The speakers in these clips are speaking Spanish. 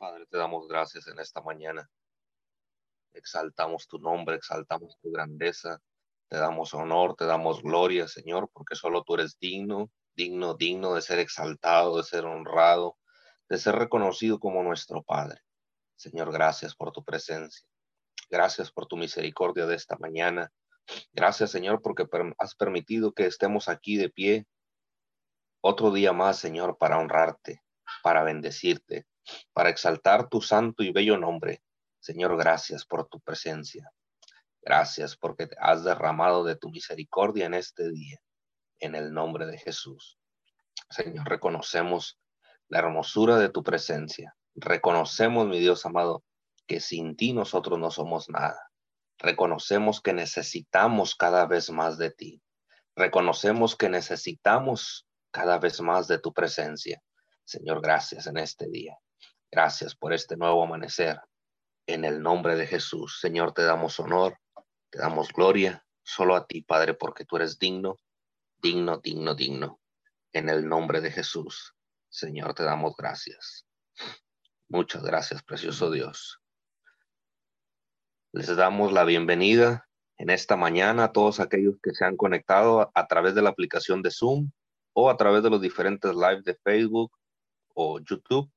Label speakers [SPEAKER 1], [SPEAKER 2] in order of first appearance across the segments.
[SPEAKER 1] Padre, te damos gracias en esta mañana. Exaltamos tu nombre, exaltamos tu grandeza. Te damos honor, te damos gloria, Señor, porque solo tú eres digno, digno, digno de ser exaltado, de ser honrado, de ser reconocido como nuestro Padre. Señor, gracias por tu presencia. Gracias por tu misericordia de esta mañana. Gracias, Señor, porque has permitido que estemos aquí de pie otro día más, Señor, para honrarte, para bendecirte, para exaltar tu santo y bello nombre. Señor, gracias por tu presencia. Gracias porque te has derramado de tu misericordia en este día, en el nombre de Jesús. Señor, reconocemos la hermosura de tu presencia. Reconocemos, mi Dios amado, que sin ti nosotros no somos nada. Reconocemos que necesitamos cada vez más de ti. Reconocemos que necesitamos cada vez más de tu presencia. Señor, gracias en este día. Gracias por este nuevo amanecer. En el nombre de Jesús, Señor, te damos honor, te damos gloria, solo a ti, Padre, porque tú eres digno, digno, digno, digno. En el nombre de Jesús, Señor, te damos gracias. Muchas gracias, precioso Dios. Les damos la bienvenida en esta mañana a todos aquellos que se han conectado a través de la aplicación de Zoom o a través de los diferentes lives de Facebook o YouTube.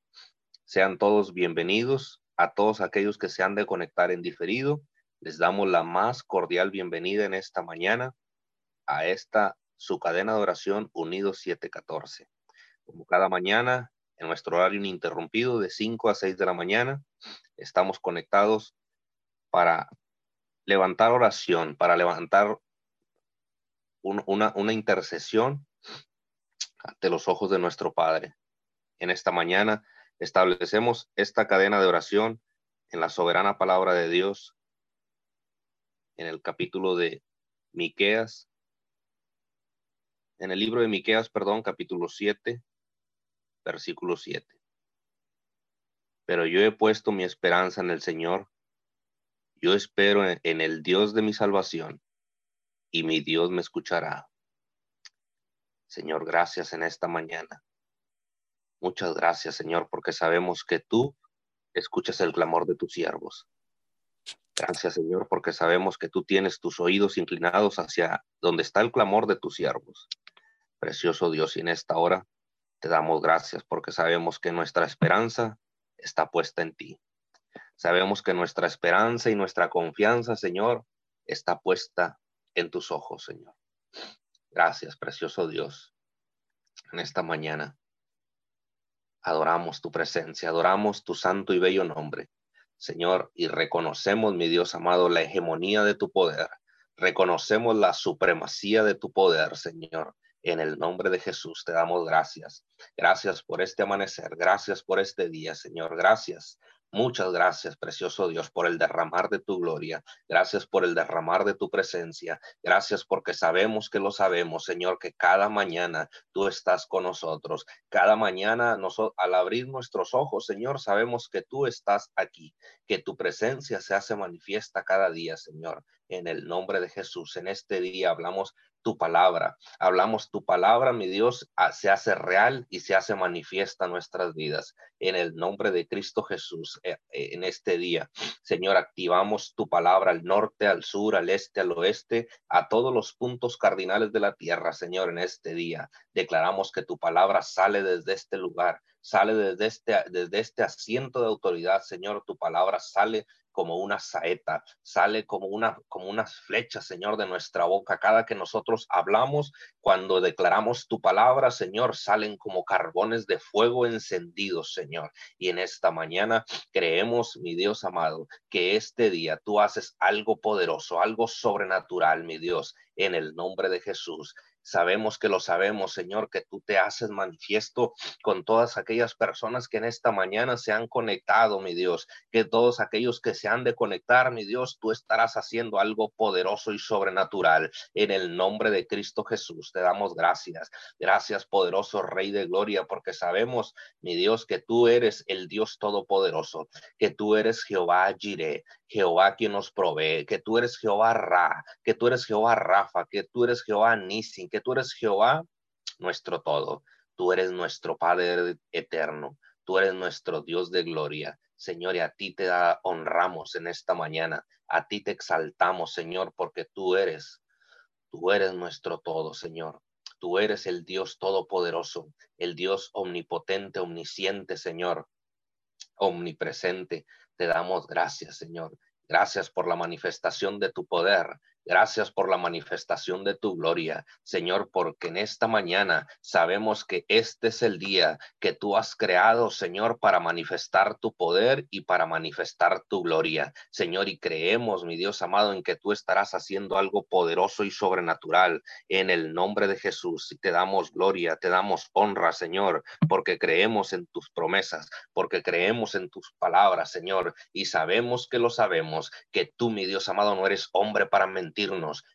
[SPEAKER 1] Sean todos bienvenidos a todos aquellos que se han de conectar en diferido. Les damos la más cordial bienvenida en esta mañana a esta su cadena de oración Unidos 714. Como cada mañana, en nuestro horario ininterrumpido de 5 a 6 de la mañana, estamos conectados para levantar oración, para levantar una, una intercesión ante los ojos de nuestro Padre. En esta mañana establecemos esta cadena de oración en la soberana palabra de Dios, en el capítulo de Miqueas, en el libro de Miqueas, perdón, capítulo 7, versículo 7. Pero yo he puesto mi esperanza en el Señor. Yo espero en el Dios de mi salvación y mi Dios me escuchará. Señor, gracias en esta mañana. Muchas gracias, Señor, porque sabemos que tú escuchas el clamor de tus siervos. Gracias, Señor, porque sabemos que tú tienes tus oídos inclinados hacia donde está el clamor de tus siervos. Precioso Dios, y en esta hora te damos gracias porque sabemos que nuestra esperanza está puesta en ti. Sabemos que nuestra esperanza y nuestra confianza, Señor, está puesta en tus ojos, Señor. Gracias, precioso Dios. En esta mañana adoramos tu presencia, adoramos tu santo y bello nombre, Señor, y reconocemos, mi Dios amado, la hegemonía de tu poder. Reconocemos la supremacía de tu poder, Señor. En el nombre de Jesús te damos gracias. Gracias por este amanecer. Gracias por este día, Señor. Gracias Muchas gracias, precioso Dios, por el derramar de tu gloria. Gracias por el derramar de tu presencia. Gracias porque sabemos que lo sabemos, Señor, que cada mañana tú estás con nosotros. Cada mañana al abrir nuestros ojos, Señor, sabemos que tú estás aquí, que tu presencia se hace manifiesta cada día, Señor. En el nombre de Jesús, en este día hablamos tu palabra. Hablamos tu palabra, mi Dios, ah, se hace real y se hace manifiesta en nuestras vidas. En el nombre de Cristo Jesús, eh, eh, en este día, Señor, activamos tu palabra al norte, al sur, al este, al oeste, a todos los puntos cardinales de la tierra, Señor, en este día. Declaramos que tu palabra sale desde este lugar, sale desde este, desde este asiento de autoridad, Señor. Tu palabra sale como una saeta, sale como una como unas flechas, Señor, de nuestra boca. Cada que nosotros hablamos, cuando declaramos tu palabra, Señor, salen como carbones de fuego encendidos, Señor. Y en esta mañana creemos, mi Dios amado, que este día tú haces algo poderoso, algo sobrenatural, mi Dios, en el nombre de Jesús. Sabemos que lo sabemos, Señor, que tú te haces manifiesto con todas aquellas personas que en esta mañana se han conectado, mi Dios, que todos aquellos que se han de conectar, mi Dios, tú estarás haciendo algo poderoso y sobrenatural. En el nombre de Cristo Jesús, te damos gracias. Gracias, poderoso Rey de Gloria, porque sabemos, mi Dios, que tú eres el Dios Todopoderoso, que tú eres Jehová Jireh, Jehová quien nos provee, que tú eres Jehová Ra, que tú eres Jehová Rafa, que tú eres Jehová Nisin, que tú eres Jehová nuestro todo. Tú eres nuestro Padre eterno. Tú eres nuestro Dios de gloria. Señor, y a ti te honramos en esta mañana. A ti te exaltamos, Señor, porque tú eres, tú eres nuestro todo, Señor. Tú eres el Dios todopoderoso, el Dios omnipotente, omnisciente, Señor, omnipresente. Te damos gracias, Señor. Gracias por la manifestación de tu poder. Gracias por la manifestación de tu gloria, Señor, porque en esta mañana sabemos que este es el día que tú has creado, Señor, para manifestar tu poder y para manifestar tu gloria. Señor, y creemos, mi Dios amado, en que tú estarás haciendo algo poderoso y sobrenatural en el nombre de Jesús. Y te damos gloria, te damos honra, Señor, porque creemos en tus promesas, porque creemos en tus palabras, Señor, y sabemos que lo sabemos, que tú, mi Dios amado, no eres hombre para mentir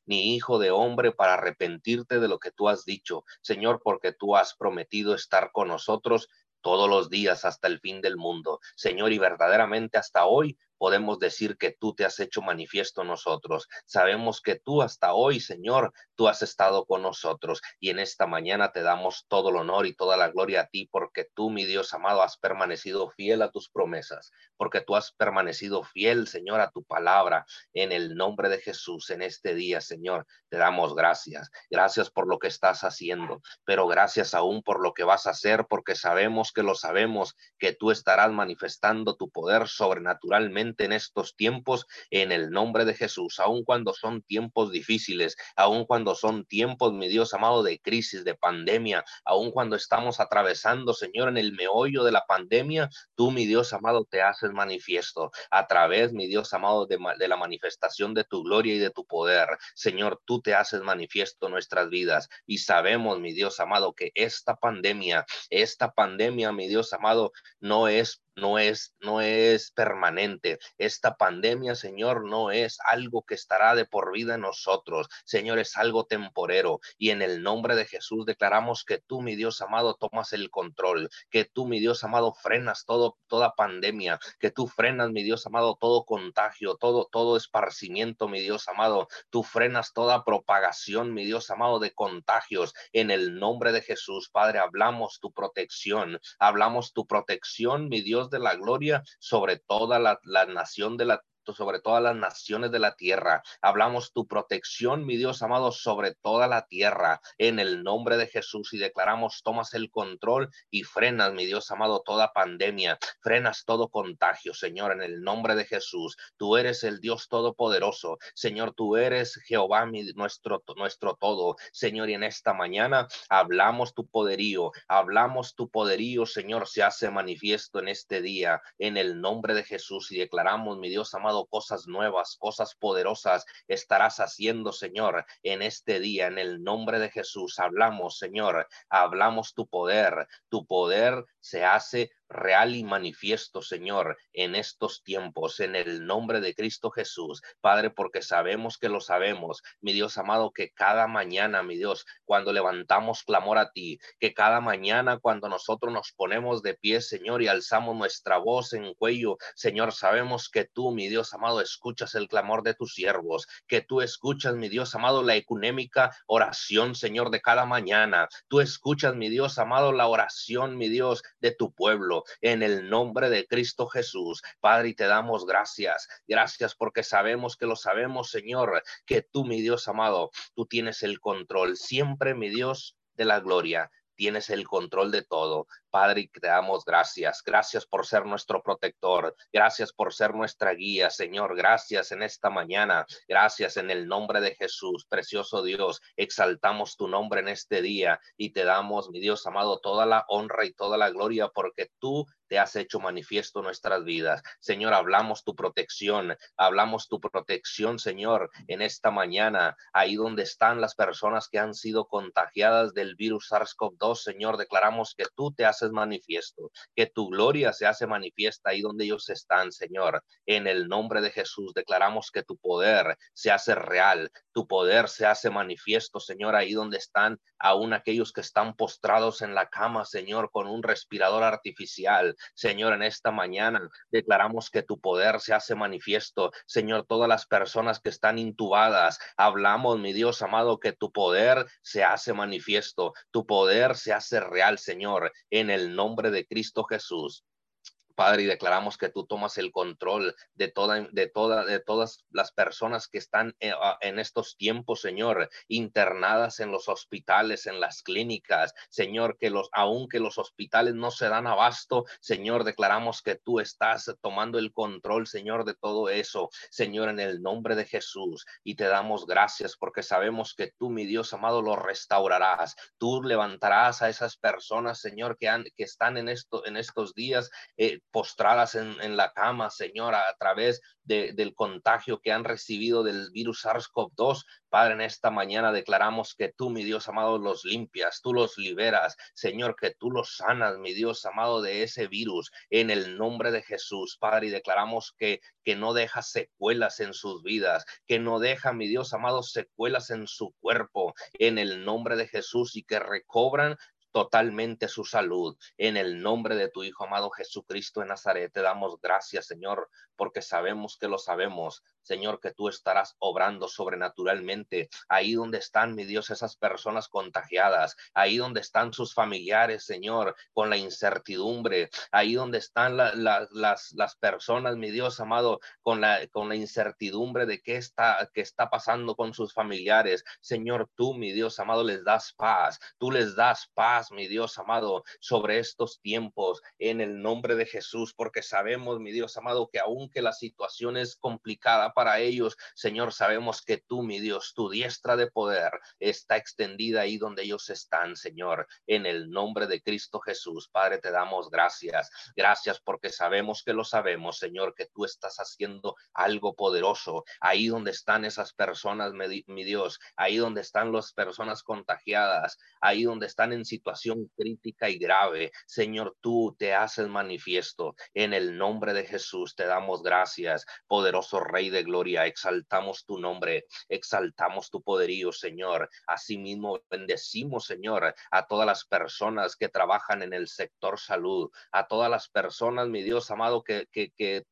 [SPEAKER 1] ni hijo de hombre para arrepentirte de lo que tú has dicho, Señor, porque tú has prometido estar con nosotros todos los días hasta el fin del mundo. Señor, y verdaderamente hasta hoy podemos decir que tú te has hecho manifiesto nosotros. Sabemos que tú hasta hoy, Señor, tú has estado con nosotros y en esta mañana te damos todo el honor y toda la gloria a ti porque tú, mi Dios amado, has permanecido fiel a tus promesas, porque tú has permanecido fiel, Señor, a tu palabra en el nombre de Jesús en este día, Señor. Te damos gracias. Gracias por lo que estás haciendo, pero gracias aún por lo que vas a hacer porque sabemos que lo sabemos, que tú estarás manifestando tu poder sobrenaturalmente en estos tiempos en el nombre de Jesús, aun cuando son tiempos difíciles, aun cuando son tiempos, mi Dios amado, de crisis, de pandemia, aun cuando estamos atravesando, Señor, en el meollo de la pandemia, tú, mi Dios amado, te haces manifiesto a través, mi Dios amado, de, de la manifestación de tu gloria y de tu poder. Señor, tú te haces manifiesto en nuestras vidas y sabemos, mi Dios amado, que esta pandemia, esta pandemia, mi Dios amado, no es no es, no es permanente. Esta pandemia, Señor, no es algo que estará de por vida en nosotros. Señor, es algo temporero. Y en el nombre de Jesús declaramos que tú, mi Dios amado, tomas el control, que tú, mi Dios amado, frenas todo, toda pandemia, que tú frenas, mi Dios amado, todo contagio, todo, todo esparcimiento, mi Dios amado. Tú frenas toda propagación, mi Dios amado, de contagios. En el nombre de Jesús, Padre, hablamos tu protección, hablamos tu protección, mi Dios de la gloria sobre toda la, la nación de la sobre todas las naciones de la tierra. Hablamos tu protección, mi Dios amado, sobre toda la tierra. En el nombre de Jesús y declaramos, tomas el control y frenas, mi Dios amado, toda pandemia, frenas todo contagio, Señor, en el nombre de Jesús. Tú eres el Dios todopoderoso, Señor, tú eres Jehová, mi, nuestro, nuestro todo, Señor, y en esta mañana hablamos tu poderío, hablamos tu poderío, Señor, se hace manifiesto en este día, en el nombre de Jesús y declaramos, mi Dios amado, cosas nuevas, cosas poderosas estarás haciendo, Señor, en este día. En el nombre de Jesús hablamos, Señor, hablamos tu poder. Tu poder se hace real y manifiesto, Señor, en estos tiempos, en el nombre de Cristo Jesús. Padre, porque sabemos que lo sabemos, mi Dios amado, que cada mañana, mi Dios, cuando levantamos clamor a ti, que cada mañana cuando nosotros nos ponemos de pie, Señor, y alzamos nuestra voz en cuello, Señor, sabemos que tú, mi Dios amado, escuchas el clamor de tus siervos, que tú escuchas, mi Dios amado, la ecunémica oración, Señor, de cada mañana. Tú escuchas, mi Dios amado, la oración, mi Dios, de tu pueblo en el nombre de Cristo Jesús. Padre, y te damos gracias. Gracias porque sabemos que lo sabemos, Señor, que tú, mi Dios amado, tú tienes el control. Siempre, mi Dios de la gloria tienes el control de todo. Padre, te damos gracias. Gracias por ser nuestro protector. Gracias por ser nuestra guía, Señor. Gracias en esta mañana. Gracias en el nombre de Jesús, precioso Dios. Exaltamos tu nombre en este día y te damos, mi Dios amado, toda la honra y toda la gloria porque tú te has hecho manifiesto nuestras vidas. Señor, hablamos tu protección, hablamos tu protección, Señor, en esta mañana, ahí donde están las personas que han sido contagiadas del virus SARS-CoV-2, Señor, declaramos que tú te haces manifiesto, que tu gloria se hace manifiesta ahí donde ellos están, Señor. En el nombre de Jesús declaramos que tu poder se hace real, tu poder se hace manifiesto, Señor, ahí donde están aún aquellos que están postrados en la cama, Señor, con un respirador artificial. Señor, en esta mañana declaramos que tu poder se hace manifiesto. Señor, todas las personas que están intubadas, hablamos, mi Dios amado, que tu poder se hace manifiesto. Tu poder se hace real, Señor, en el nombre de Cristo Jesús. Padre, y declaramos que tú tomas el control de toda, de toda, de todas las personas que están eh, en, estos tiempos, Señor, internadas en los hospitales, en las clínicas, Señor, que los, aunque los hospitales no se dan abasto, Señor, declaramos que tú estás tomando el control, Señor, de todo eso, Señor, en el nombre de Jesús. Y te damos gracias porque sabemos que tú, mi Dios amado, lo restaurarás. Tú levantarás a esas personas, Señor, que, han, que están en, esto, en estos días. Eh, postradas en, la cama, Señora, a través del contagio que han recibido del virus SARS-CoV-2. Padre, en esta mañana declaramos que tú, mi Dios amado, los limpias, tú los liberas, Señor, que tú los sanas, mi Dios amado, de ese virus, en el nombre de Jesús, Padre, y declaramos que, que no deja secuelas en sus vidas, que no deja, mi Dios amado, secuelas en su cuerpo, en el nombre de Jesús, y que recobran totalmente su salud. En el nombre de tu Hijo amado Jesucristo de Nazaret, te damos gracias, Señor, porque sabemos que lo sabemos. Señor, que tú estarás obrando sobrenaturalmente ahí donde están, mi Dios, esas personas contagiadas, ahí donde están sus familiares, Señor, con la incertidumbre, ahí donde están las, las personas, mi Dios amado, con la, con la incertidumbre de qué está, qué está pasando con sus familiares. Señor, tú, mi Dios amado, les das paz, tú les das paz, mi Dios amado, sobre estos tiempos, en el nombre de Jesús, porque sabemos, mi Dios amado, que aunque la situación es complicada, para ellos. Señor, sabemos que tú, mi Dios, tu diestra de poder está extendida ahí donde ellos están, Señor. En el nombre de Cristo Jesús, Padre, te damos gracias. Gracias porque sabemos que lo sabemos, Señor, que tú estás haciendo algo poderoso ahí donde están esas personas, mi, Dios, ahí donde están las personas contagiadas, ahí donde están en crítica y grave. Señor, tú te haces manifiesto. En el nombre de Jesús te damos gracias, poderoso Rey de gloria, exaltamos tu nombre, exaltamos tu poderío, Señor. Asimismo, bendecimos, Señor, a todas las personas que trabajan en el sector salud, a todas las personas, mi Dios amado, que,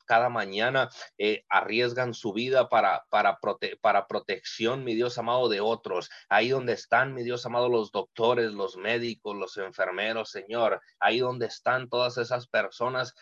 [SPEAKER 1] cada mañana eh, arriesgan su vida para, para, para protección, mi Dios amado, de otros. Ahí donde están, mi Dios amado, los doctores, los médicos, los enfermeros, Señor. Ahí donde están todas esas personas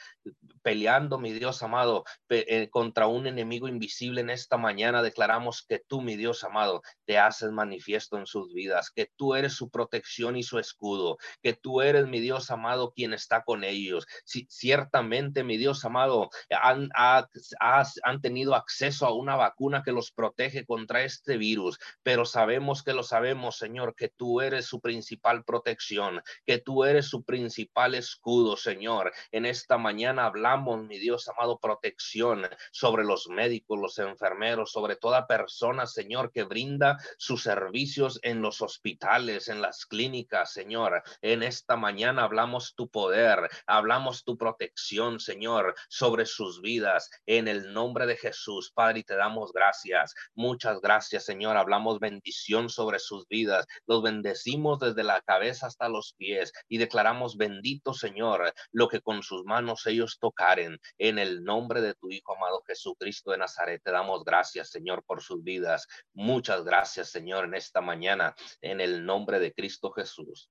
[SPEAKER 1] peleando, mi Dios amado, eh, contra un enemigo invisible en esta mañana declaramos que tú, mi Dios amado, te haces manifiesto en sus vidas, que tú eres su protección y su escudo, que tú eres, mi Dios amado, quien está con ellos. Si, ciertamente, mi Dios amado, han, han tenido acceso a una vacuna que los protege contra este virus, pero sabemos que lo sabemos, Señor, que tú eres su principal protección, que tú eres su principal escudo, Señor. En esta mañana hablamos, mi Dios amado, protección sobre los médicos, los enfermeros, sobre toda persona, Señor, que brinda sus servicios en los hospitales, en las clínicas, Señor. En esta mañana hablamos tu poder, hablamos tu protección, Señor, sobre sus vidas. En el nombre de Jesús, Padre, y te damos gracias. Muchas gracias, Señor. Hablamos bendición sobre sus vidas. Los bendecimos desde la cabeza hasta los pies y declaramos bendito, Señor, lo que con sus manos ellos tocaren. En el nombre de tu Hijo amado Jesucristo de Nazaret te damos gracias, Señor, por sus vidas. Muchas gracias, Señor, en esta mañana, en el nombre de Cristo Jesús.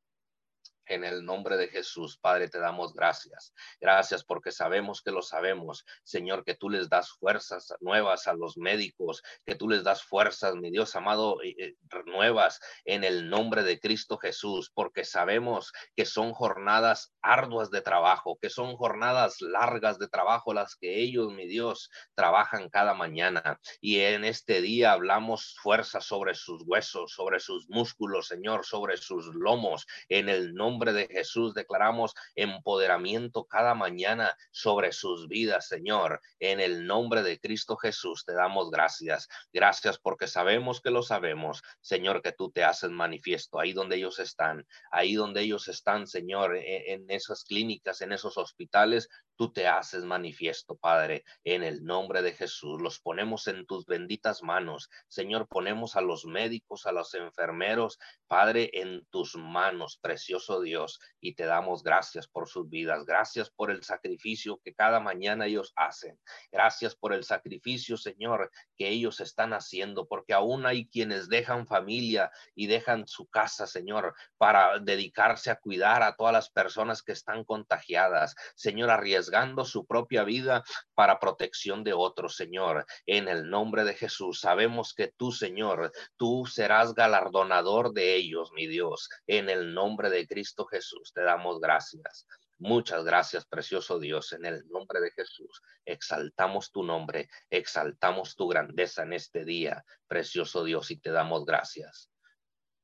[SPEAKER 1] En el nombre de Jesús, Padre, te damos gracias. Gracias porque sabemos que lo sabemos, Señor, que tú les das fuerzas nuevas a los médicos, que tú les das fuerzas, mi Dios amado, eh, eh, nuevas en el nombre de Cristo Jesús, porque sabemos que son jornadas arduas de trabajo, que son jornadas largas de trabajo las que ellos, mi Dios, trabajan cada mañana. Y en este día hablamos fuerza sobre sus huesos, sobre sus músculos, Señor, sobre sus lomos, en el nombre nombre de Jesús declaramos empoderamiento cada mañana sobre sus vidas, Señor. En el nombre de Cristo Jesús te damos gracias. Gracias porque sabemos que lo sabemos, Señor, que tú te haces manifiesto ahí donde ellos están, ahí donde ellos están, Señor, en, en esas clínicas, en esos hospitales, tú te haces manifiesto, Padre, en el nombre de Jesús. Los ponemos en tus benditas manos. Señor, ponemos a los médicos, a los enfermeros, Padre, en tus manos, precioso Dios, y te damos gracias por sus vidas. Gracias por el sacrificio que cada mañana ellos hacen. Gracias por el sacrificio, Señor, que ellos están haciendo, porque aún hay quienes dejan familia y dejan su casa, Señor, para dedicarse a cuidar a todas las personas que están contagiadas. Señor, arriesgando su propia vida para protección de otros, Señor. En el nombre de Jesús, sabemos que tú, Señor, tú serás galardonador de ellos, mi Dios. En el nombre de Cristo Jesús, te damos gracias. Muchas gracias, precioso Dios, en el nombre de Jesús. Exaltamos tu nombre, exaltamos tu grandeza en este día, precioso Dios, y te damos gracias.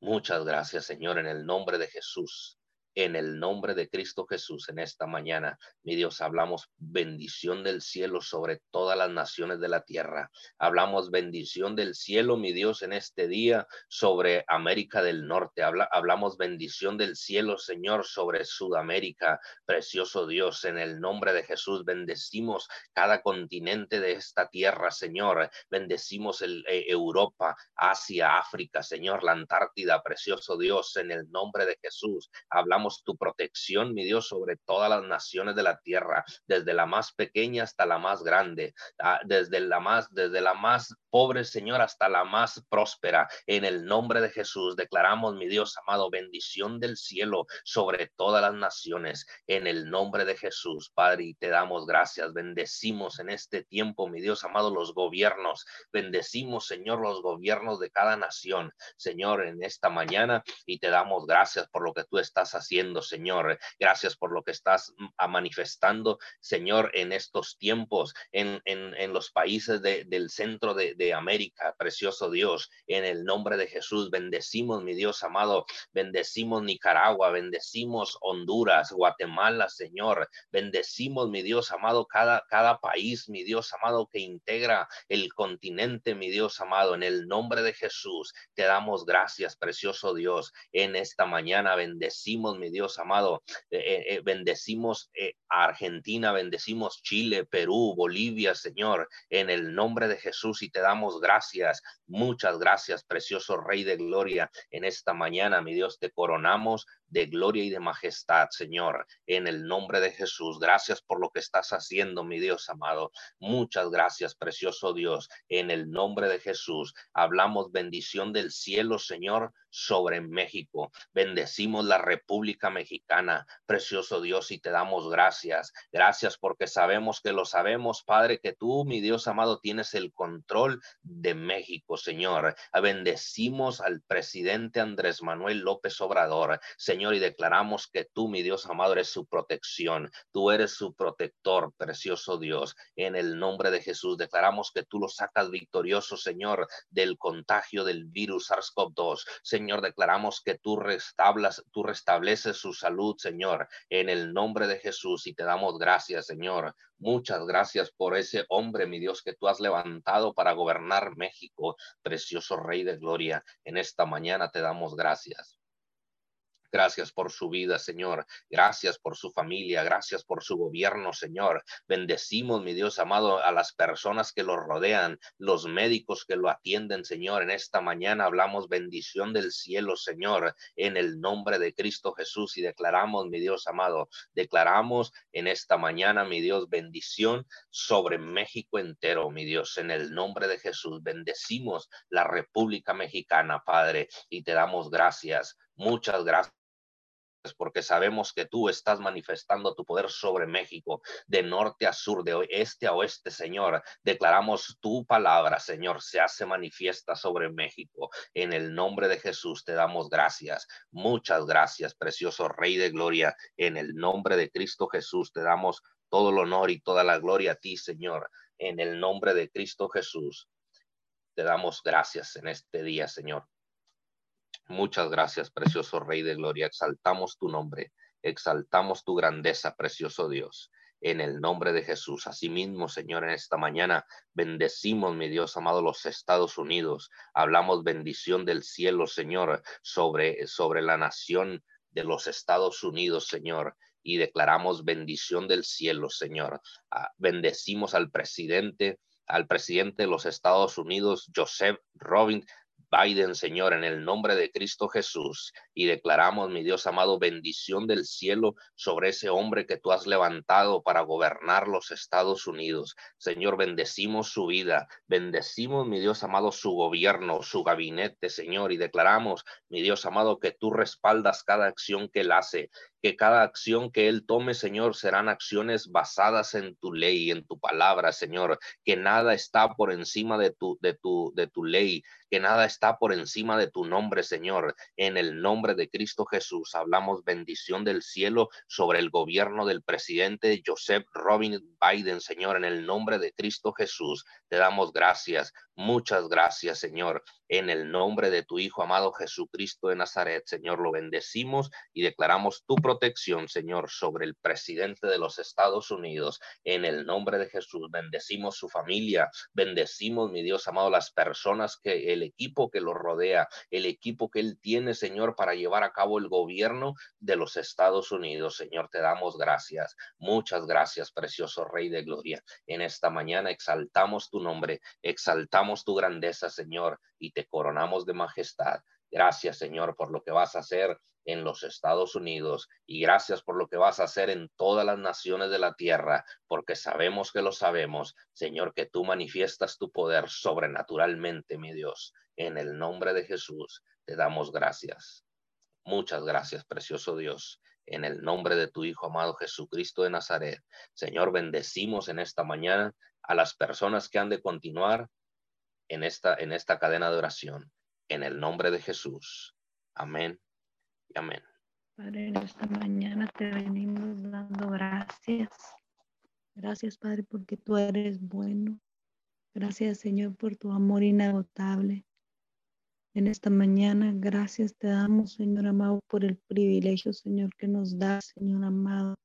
[SPEAKER 1] Muchas gracias, Señor, en el nombre de Jesús en el nombre de Cristo Jesús en esta mañana. Mi Dios, hablamos bendición del cielo sobre todas las naciones de la tierra. Hablamos bendición del cielo, mi Dios, en este día sobre América del Norte. hablamos bendición del cielo, Señor, sobre Sudamérica. Precioso Dios, en el nombre de Jesús, bendecimos cada continente de esta tierra, Señor. Bendecimos el, eh, Europa, Asia, África, Señor, la Antártida, precioso Dios, en el nombre de Jesús. Hablamos tu protección, mi Dios, sobre todas las naciones de la tierra, desde la más pequeña hasta la más grande, ah, desde la más, desde la más pobre, Señor, hasta la más próspera. En el nombre de Jesús declaramos, mi Dios amado, bendición del cielo sobre todas las naciones. En el nombre de Jesús, Padre, y te damos gracias. Bendecimos en este tiempo, mi Dios amado, los gobiernos. Bendecimos, Señor, los gobiernos de cada nación, Señor, en esta mañana, y te damos gracias por lo que tú estás haciendo Señor. Gracias por lo que estás mm, manifestando, Señor, en estos tiempos, en, en, los países del centro de, de América, precioso Dios. En el nombre de Jesús, bendecimos, mi Dios amado, bendecimos Nicaragua, bendecimos Honduras, Guatemala, Señor. Bendecimos, mi Dios amado, cada, cada país, mi Dios amado, que integra el continente, mi Dios amado. En el nombre de Jesús, te damos gracias, precioso Dios. En esta mañana bendecimos, mi Dios amado. Eh, eh, eh, bendecimos a Argentina, bendecimos Chile, Perú, Bolivia, Señor, en el nombre de Jesús y te damos gracias. Muchas gracias, precioso Rey de Gloria. En esta mañana, mi Dios, te coronamos de gloria y de majestad, Señor, en el nombre de Jesús. Gracias por lo que estás haciendo, mi Dios amado. Muchas gracias, precioso Dios, en el nombre de Jesús. Hablamos bendición del cielo, Señor, sobre México. Bendecimos la República Mexicana, precioso Dios, y te damos gracias. Gracias porque sabemos que lo sabemos, Padre, que tú, mi Dios amado, tienes el control de México, Señor. Bendecimos al presidente Andrés Manuel López Obrador, Señor, y declaramos que tú, mi Dios amado, eres su protección. Tú eres su protector, precioso Dios. En el nombre de Jesús, declaramos que tú lo sacas victorioso, Señor, del contagio del virus SARS-CoV-2. Señor, declaramos que tú restablas, tú restableces su salud, Señor, en el nombre de Jesús y te damos gracias, Señor. Muchas gracias por ese hombre, mi Dios, que tú has levantado para gobernar México, precioso Rey de Gloria. En esta mañana te damos gracias. Gracias por su vida, Señor. Gracias por su familia. Gracias por su gobierno, Señor. Bendecimos, mi Dios amado, a las personas que lo rodean, los médicos que lo atienden, Señor. En esta mañana hablamos bendición del cielo, Señor, en el nombre de Cristo Jesús y declaramos, mi Dios amado, declaramos en esta mañana, mi Dios, bendición sobre México entero, mi Dios, en el nombre de Jesús. Bendecimos la República Mexicana, Padre, y te damos gracias. Muchas gracias porque sabemos que tú estás manifestando tu poder sobre México, de norte a sur, de este a oeste, Señor. Declaramos tu palabra, Señor, se hace manifiesta sobre México. En el nombre de Jesús te damos gracias. Muchas gracias, precioso Rey de Gloria. En el nombre de Cristo Jesús te damos todo el honor y toda la gloria a ti, Señor. En el nombre de Cristo Jesús te damos gracias en este día, Señor. Muchas gracias, precioso Rey de Gloria. Exaltamos tu nombre, exaltamos tu grandeza, precioso Dios. En el nombre de Jesús. Asimismo, Señor, en esta mañana bendecimos, mi Dios amado, los Estados Unidos. Hablamos bendición del cielo, Señor, sobre, sobre la nación de los Estados Unidos, Señor y declaramos bendición del cielo, Señor. Ah, bendecimos al presidente, al presidente de los Estados Unidos, Joseph Robin, Biden, Señor, en el nombre de Cristo Jesús. Y declaramos, mi Dios amado, bendición del cielo sobre ese hombre que tú has levantado para gobernar los Estados Unidos. Señor, bendecimos su vida, bendecimos, mi Dios amado, su gobierno, su gabinete, Señor, y declaramos, mi Dios amado, que tú respaldas cada acción que él hace, que cada acción que Él tome, Señor, serán acciones basadas en tu ley, en tu palabra, Señor, que nada está por encima de tu, de tu, de tu ley, que nada está por encima de tu nombre, Señor. En el nombre de Cristo Jesús, hablamos bendición del cielo sobre el gobierno del presidente Joseph Robin Biden, Señor, en el nombre de Cristo Jesús. Te damos gracias, muchas gracias, Señor, en el nombre de tu Hijo amado Jesucristo de Nazaret, Señor, lo bendecimos y declaramos tu protección, Señor, sobre el presidente de los Estados Unidos. En el nombre de Jesús, bendecimos su familia, bendecimos, mi Dios amado, las personas que el equipo que lo rodea, el equipo que él tiene, Señor, para llevar a cabo el gobierno de los Estados Unidos. Señor, te damos gracias. Muchas gracias, precioso Rey de Gloria. En esta mañana exaltamos tu nombre, exaltamos tu grandeza, Señor, y te coronamos de majestad. Gracias, Señor, por lo que vas a hacer en los Estados Unidos y gracias por lo que vas a hacer en todas las naciones de la tierra, porque sabemos que lo sabemos, Señor, que tú manifiestas tu poder sobrenaturalmente, mi Dios. En el nombre de Jesús te damos gracias. Muchas gracias, precioso Dios. En el nombre de tu Hijo amado Jesucristo de Nazaret, Señor, bendecimos en esta mañana a las personas que han de continuar en esta, en esta cadena de oración. En el nombre de Jesús. Amén amén.
[SPEAKER 2] Padre, en esta mañana te venimos dando gracias. Gracias, Padre, porque tú eres bueno. Gracias, Señor, por tu amor inagotable. En esta mañana, gracias te damos, Señor amado, por el privilegio, Señor, que nos da, Señor amado,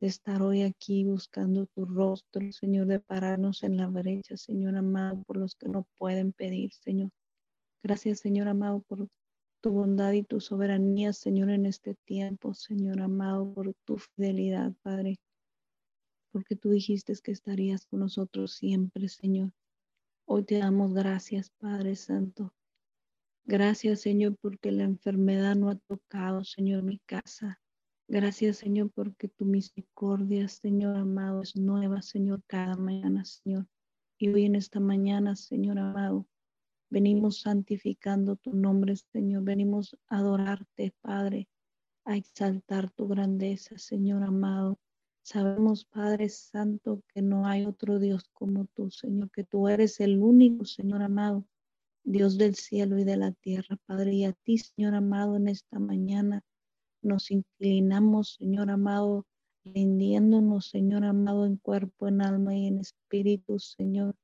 [SPEAKER 2] de estar hoy aquí buscando tu rostro, Señor, de pararnos en la brecha, Señor amado, por los que no pueden pedir, Señor. Gracias, Señor amado, por tu bondad y tu soberanía, Señor, en este tiempo, Señor amado, por tu fidelidad, Padre, porque tú dijiste que estarías con nosotros siempre, Señor. Hoy te damos gracias, Padre Santo. Gracias, Señor, porque la enfermedad no ha tocado, Señor, mi casa. Gracias, Señor, porque tu misericordia, Señor amado, es nueva, Señor, cada mañana, Señor. Y hoy en esta mañana, Señor amado, Venimos santificando tu nombre, Señor. Venimos a adorarte, Padre, a exaltar tu grandeza, Señor amado. Sabemos, Padre Santo, que no hay otro Dios como tú, Señor, que tú eres el único, Señor amado, Dios del cielo y de la tierra, Padre. Y a ti, Señor amado, en esta mañana nos inclinamos, Señor amado, rindiéndonos, Señor amado, en cuerpo, en alma y en espíritu, Señor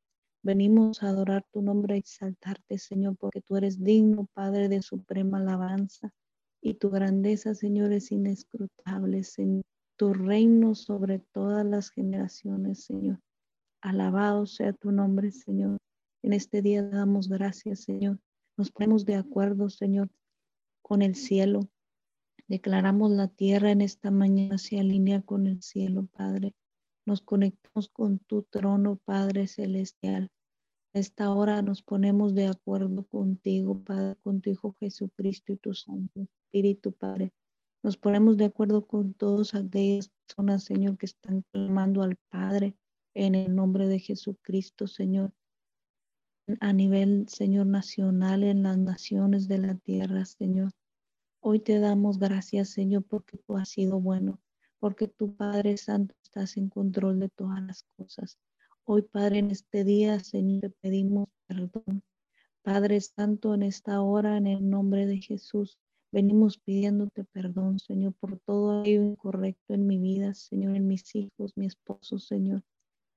[SPEAKER 2] Venimos a adorar tu nombre, a exaltarte, Señor, porque tú eres digno, Padre de suprema alabanza. Y tu grandeza, Señor, es inescrutable, Señor. Tu reino sobre todas las generaciones, Señor. Alabado sea tu nombre, Señor. En este día damos gracias, Señor. Nos ponemos de acuerdo, Señor, con el cielo. Declaramos la tierra en esta mañana se alinea con el cielo, Padre. Nos conectamos con tu trono, Padre Celestial esta hora nos ponemos de acuerdo contigo, Padre, con tu Hijo Jesucristo y tu Santo Espíritu, Padre. Nos ponemos de acuerdo con todas aquellas personas, Señor, que están clamando al Padre en el nombre de Jesucristo, Señor. A nivel, Señor, nacional, en las naciones de la tierra, Señor. Hoy te damos gracias, Señor, porque tú has sido bueno, porque tu Padre Santo estás en control de todas las cosas. Hoy, Padre, en este día, Señor, te pedimos perdón. Padre Santo, en esta hora, en el nombre de Jesús, venimos pidiéndote perdón, Señor, por todo aquello incorrecto en mi vida, Señor, en mis hijos, mi esposo, Señor.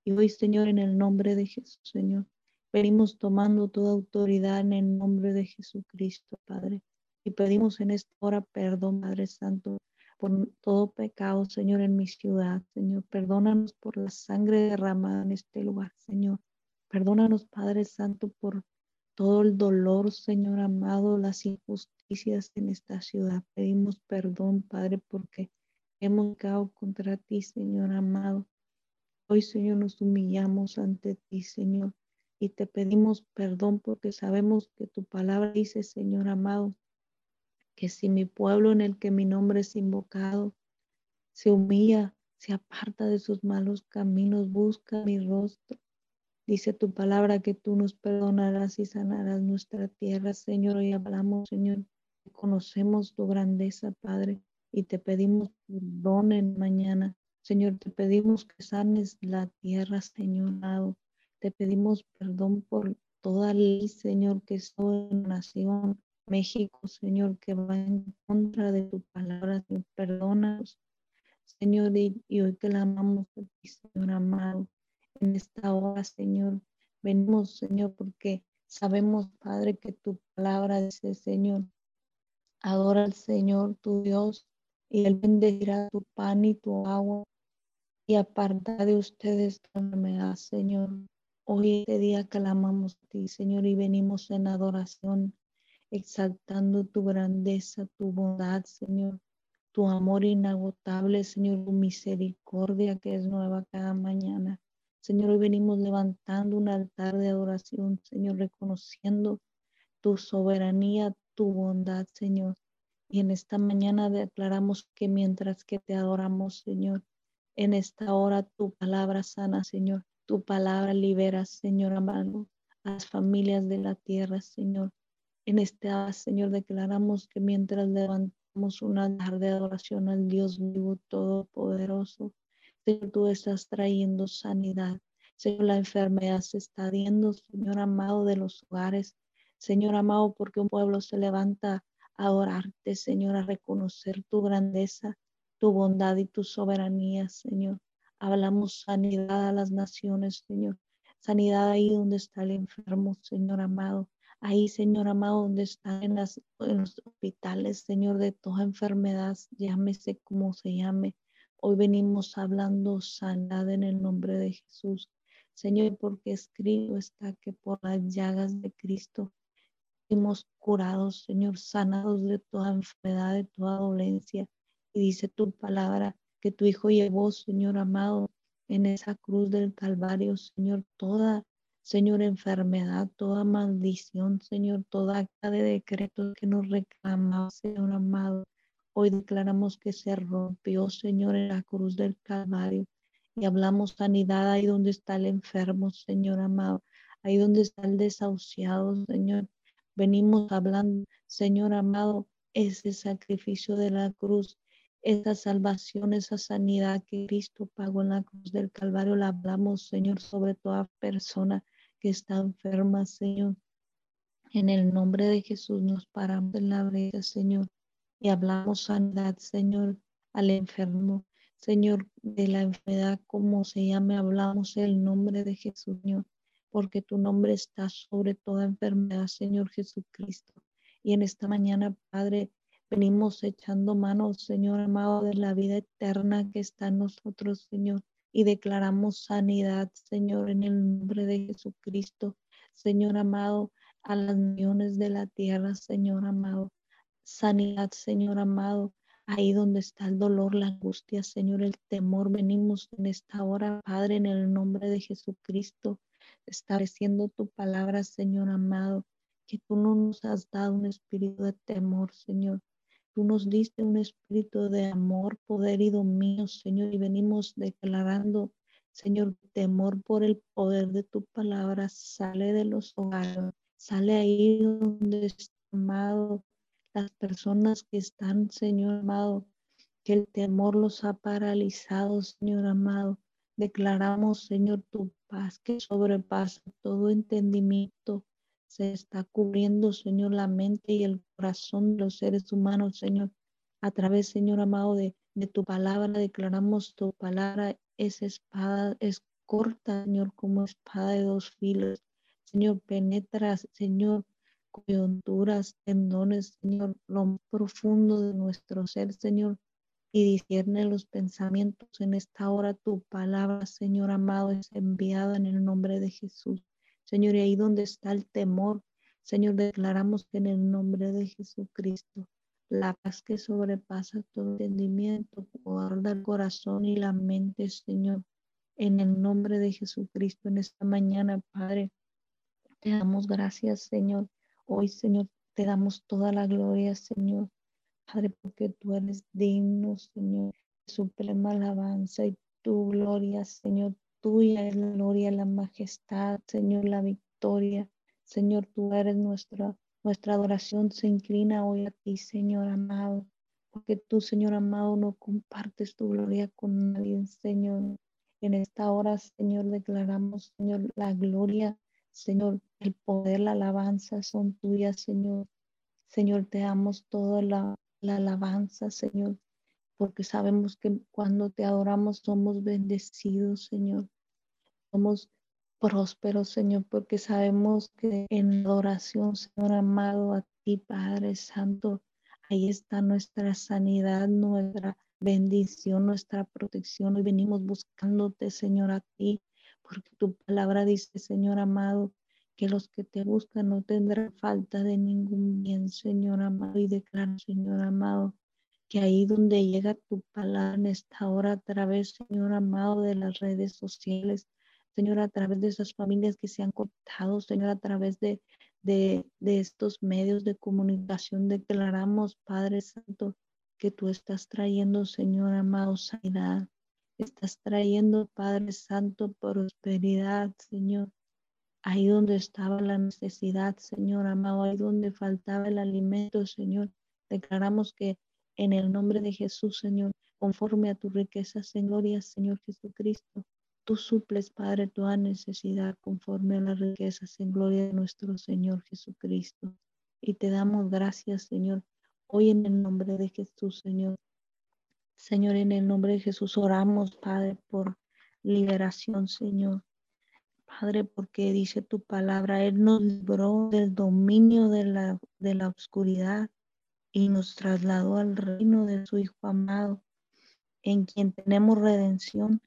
[SPEAKER 2] Y hoy, Señor, en el nombre de Jesús, Señor, venimos tomando toda autoridad en el nombre de Jesucristo, Padre. Y pedimos en esta hora perdón, Padre Santo, por todo pecado, Señor, en mi ciudad, Señor. Perdónanos por la sangre derramada en este lugar, Señor. Perdónanos, Padre Santo, por todo el dolor, Señor amado, las injusticias en esta ciudad. Pedimos perdón, Padre, porque hemos caído contra ti, Señor amado. Hoy, Señor, nos humillamos ante ti, Señor, y te pedimos perdón porque sabemos que tu palabra dice, Señor amado, que si mi pueblo en el que mi nombre es invocado se humilla, se aparta de sus malos caminos, busca mi rostro. Dice tu palabra que tú nos perdonarás y sanarás nuestra tierra, Señor. Hoy hablamos, Señor, conocemos tu grandeza, Padre, y te pedimos perdón en mañana. Señor, te pedimos que sanes la tierra, Señor. Te pedimos perdón por toda ley, Señor, que es en nación, México, Señor, que va en contra de tu palabra. Señor, perdónanos, Señor, y, hoy que la amamos a ti, Señor amado. En esta hora, Señor, venimos, Señor, porque sabemos, Padre, que tu palabra dice, Señor, adora al Señor tu Dios y Él bendecirá tu pan y tu agua y aparta de ustedes tu enfermedad, Señor. Hoy este día clamamos a ti, Señor, y venimos en adoración, exaltando tu grandeza, tu bondad, Señor, tu amor inagotable, Señor, tu misericordia que es nueva cada mañana. Señor, hoy venimos levantando un altar de adoración, Señor, reconociendo tu soberanía, tu bondad, Señor. Y en esta mañana declaramos que mientras que te adoramos, Señor, en esta hora tu palabra sana, Señor. Tu palabra libera, Señor amado, a las familias de la tierra, Señor. En esta, Señor, declaramos que mientras levantamos un altar de adoración al Dios vivo, todopoderoso, Señor, tú estás trayendo sanidad. Señor, la enfermedad se está viendo, Señor amado, de los hogares. Señor amado, porque un pueblo se levanta a adorarte, Señor, a reconocer tu grandeza, tu bondad y tu soberanía, Señor. Hablamos sanidad a las naciones, Señor. Sanidad ahí donde está el enfermo, Señor amado. Ahí, Señor amado, donde están en, los hospitales, Señor, de toda enfermedad, llámese como se llame. Hoy venimos hablando sanidad en el nombre de Jesús. Señor, porque escrito está que por las llagas de Cristo fuimos curados, Señor, sanados de toda enfermedad, de toda dolencia. Y dice tu palabra que tu Hijo llevó, Señor amado, en esa cruz del Calvario, Señor, toda, Señor, enfermedad, toda maldición, Señor, toda acta de decreto que nos reclamaba, Señor amado. Hoy declaramos que se rompió, Señor, en la cruz del Calvario. Y hablamos sanidad ahí donde está el enfermo, Señor amado. Ahí donde está el desahuciado, Señor. Venimos hablando, Señor amado, ese sacrificio de la cruz esa salvación, esa sanidad que Cristo pagó en la cruz del Calvario, la hablamos, Señor, sobre toda persona que está enferma, Señor. En el nombre de Jesús nos paramos en la brecha, Señor, y hablamos sanidad, Señor, al enfermo. Señor, de la enfermedad, como se llame, hablamos el nombre de Jesús, Señor, porque tu nombre está sobre toda enfermedad, Señor Jesucristo. Y en esta mañana, Padre, Venimos echando manos, Señor amado, de la vida eterna que está en nosotros, Señor. Y declaramos sanidad, Señor, en el nombre de Jesucristo. Señor amado, a las millones de la tierra, Señor amado. Sanidad, Señor amado, ahí donde está el dolor, la angustia, Señor, el temor. Venimos en esta hora, Padre, en el nombre de Jesucristo, estableciendo tu palabra, Señor amado, que tú no nos has dado un espíritu de temor, Señor, Tú nos diste un espíritu de amor, poder y dominio, Señor, y venimos declarando, Señor, temor por el poder de tu palabra. Sale de los hogares, sale ahí donde está amado, las personas que están, Señor amado, que el temor los ha paralizado, Señor amado. Declaramos, Señor, tu paz que sobrepasa todo entendimiento, se está cubriendo, Señor, la mente y el corazón de los seres humanos, Señor. A través, Señor amado, de, de tu palabra, declaramos tu palabra, esa espada es corta, Señor, como espada de dos filos. Señor, penetra, Señor, coyunturas, tendones, Señor, lo más profundo de nuestro ser, Señor, y discierne los pensamientos. En esta hora tu palabra, Señor amado, es enviada en el nombre de Jesús. Señor, y ahí donde está el temor, Señor, declaramos que en el nombre de Jesucristo la paz que sobrepasa todo entendimiento, guarda el corazón y la mente, Señor. En el nombre de Jesucristo, en esta mañana, Padre, te damos gracias, Señor. Hoy, Señor, te damos toda la gloria, Señor. Padre, porque tú eres digno, Señor, suprema alabanza y tu gloria, Señor. Tuya es la gloria, la majestad, Señor, la victoria. Señor, tú eres nuestra, nuestra adoración se inclina hoy a ti, Señor amado, porque tú, Señor amado, no compartes tu gloria con nadie, Señor. En esta hora, Señor, declaramos, Señor, la gloria, Señor, el poder, la alabanza son tuyas, Señor. Señor, te damos toda la, la alabanza, Señor, porque sabemos que cuando te adoramos somos bendecidos, Señor. Somos prósperos, Señor, porque sabemos que en adoración, Señor amado, a ti, Padre Santo, ahí está nuestra sanidad, nuestra bendición, nuestra protección. Hoy venimos buscándote, Señor, a ti, porque tu palabra dice, Señor amado, que los que te buscan no tendrán falta de ningún bien, Señor amado. Y declaro, Señor amado, que ahí donde llega tu palabra en esta hora a través, Señor amado, de las redes sociales, Señor, a través de esas familias que se han cortado, Señor, a través de, de, de estos medios de comunicación, declaramos, Padre Santo, que tú estás trayendo, Señor amado, sanidad. Estás trayendo, Padre Santo, prosperidad, Señor. Ahí donde estaba la necesidad, Señor amado, ahí donde faltaba el alimento, Señor. Declaramos que en el nombre de Jesús, Señor, conforme a tus riquezas en gloria, Señor Jesucristo. Tú suples, Padre, toda necesidad conforme a las riquezas en gloria de nuestro Señor Jesucristo. Y te damos gracias, Señor, hoy en el nombre de Jesús, Señor. Señor, en el nombre de Jesús oramos, Padre, por liberación, Señor. Padre, porque dice tu palabra, Él nos libró del dominio de la, de la oscuridad y nos trasladó al reino de su Hijo amado, en quien tenemos redención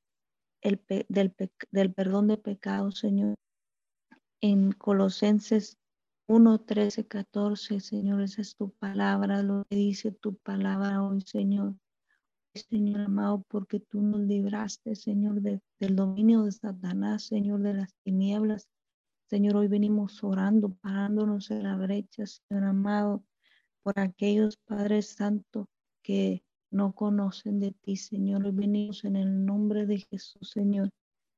[SPEAKER 2] el del, del, perdón de pecados, Señor. En Colosenses 1, 13, 14, Señor, esa es tu palabra, lo que dice tu palabra hoy, Señor. Señor amado, porque tú nos libraste, Señor, del dominio de Satanás, Señor, de las tinieblas. Señor, hoy venimos orando, parándonos en la brecha, Señor amado, por aquellos Padres Santo que no conocen de ti, Señor. Hoy venimos en el nombre de Jesús, Señor.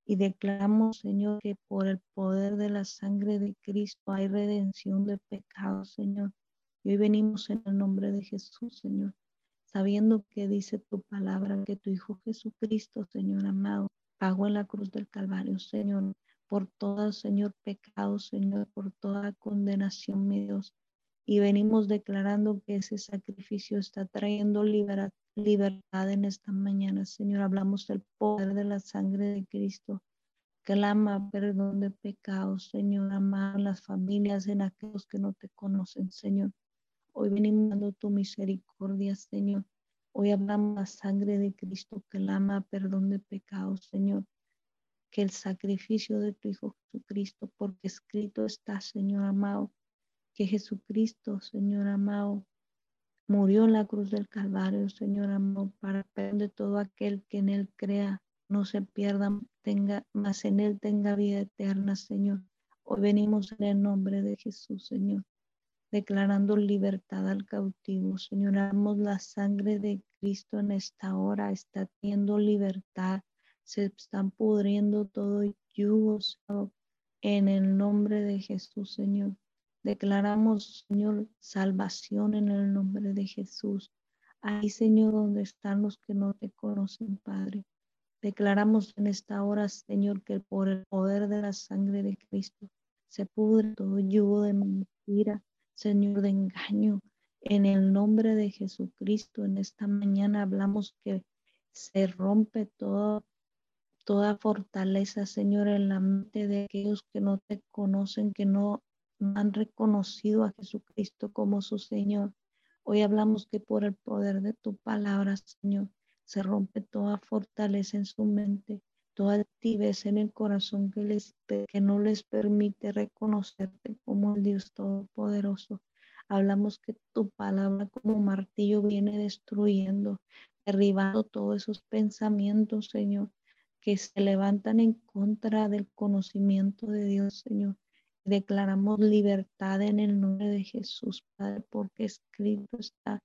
[SPEAKER 2] Y declaramos, Señor, que por el poder de la sangre de Cristo hay redención de pecados, Señor. Y hoy venimos en el nombre de Jesús, Señor, sabiendo que dice tu palabra, que tu Hijo Jesucristo, Señor amado, pagó en la cruz del Calvario, Señor, por todo, Señor, pecado, Señor, por toda condenación, mi Dios y venimos declarando que ese sacrificio está trayendo libertad en esta mañana. Señor, hablamos del poder de la sangre de Cristo. Clama perdón de pecados, Señor, amar las familias en aquellos que no te conocen, Señor. Hoy venimos dando tu misericordia, Señor. Hoy hablamos la sangre de Cristo, clama perdón de pecados, Señor. Que el sacrificio de tu Hijo Jesucristo, porque escrito está, Señor amado, que Jesucristo, Señor amado, murió en la cruz del Calvario, Señor amado, para de todo aquel que en Él crea, no se pierda, tenga, más en Él tenga vida eterna, Señor. Hoy venimos en el nombre de Jesús, Señor, declarando libertad al cautivo. Señor, amamos la sangre de Cristo en esta hora, está teniendo libertad, se están pudriendo todo yugo, en el nombre de Jesús, Señor. Declaramos, Señor, salvación en el nombre de Jesús. Ahí, Señor, donde están los que no te conocen, Padre. Declaramos en esta hora, Señor, que por el poder de la sangre de Cristo se pudre todo yugo de mentira, Señor, de engaño. En el nombre de Jesucristo, en esta mañana hablamos que se rompe todo, toda fortaleza, Señor, en la mente de aquellos que no te conocen, que no han reconocido a Jesucristo como su Señor. Hoy hablamos que por el poder de tu palabra, Señor, se rompe toda fortaleza en su mente, toda altivez en el corazón que, les, que no les permite reconocerte como el Dios Todopoderoso. Hablamos que tu palabra como martillo viene destruyendo, derribando todos esos pensamientos, Señor, que se levantan en contra del conocimiento de Dios, Señor. Declaramos libertad en el nombre de Jesús, Padre, porque escrito está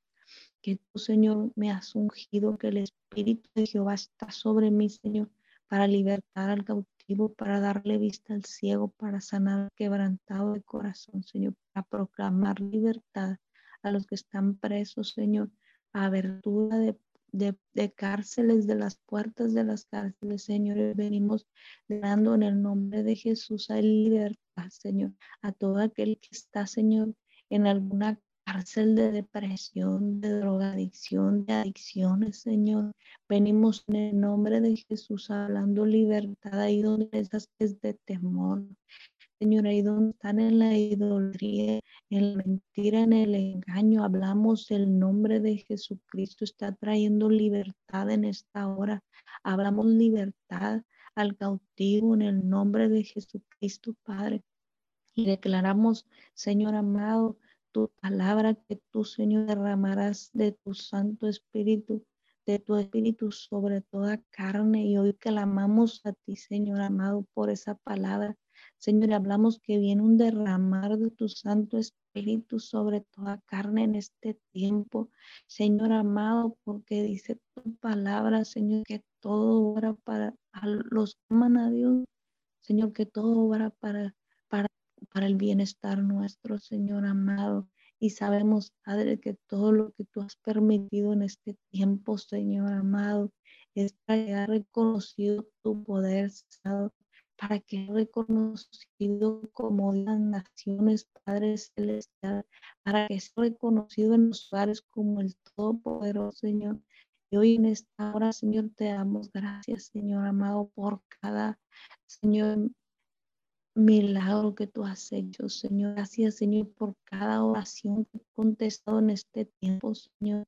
[SPEAKER 2] que tú, Señor, me has ungido, que el Espíritu de Jehová está sobre mí, Señor, para libertar al cautivo, para darle vista al ciego, para sanar al quebrantado de corazón, Señor, para proclamar libertad a los que están presos, Señor, abertura de, de, cárceles, de las puertas de las cárceles, Señor. venimos dando en el nombre de Jesús a libertad, Señor, a todo aquel que está, Señor, en alguna cárcel de depresión, de drogadicción, de adicciones, Señor. Venimos en el nombre de Jesús hablando libertad ahí donde estás es de temor. Señor, ahí donde están en la idolatría, en la mentira, en el engaño, hablamos el nombre de Jesucristo, está trayendo libertad en esta hora. Hablamos libertad al cautivo en el nombre de Jesucristo, Padre. Y declaramos, Señor amado, tu palabra que tú, Señor, derramarás de tu Santo Espíritu, de tu Espíritu sobre toda carne. Y hoy clamamos a ti, Señor amado, por esa palabra. Señor, hablamos que viene un derramar de tu Santo Espíritu sobre toda carne en este tiempo. Señor amado, porque dice tu palabra, Señor, que todo obra para los que aman a Dios. Señor, que todo obra para, para para el bienestar nuestro, Señor amado. Y sabemos, Padre, que todo lo que tú has permitido en este tiempo, Señor amado, es para que haya reconocido tu poder, para que reconocido como las naciones, Padre Celestial, para que sea reconocido en los lugares como el Todopoderoso, Señor. Y hoy en esta hora, Señor, te damos gracias, Señor amado, por cada, Señor, milagro que tú has hecho, Señor. Gracias, Señor, por cada oración que he contestado en este tiempo, Señor.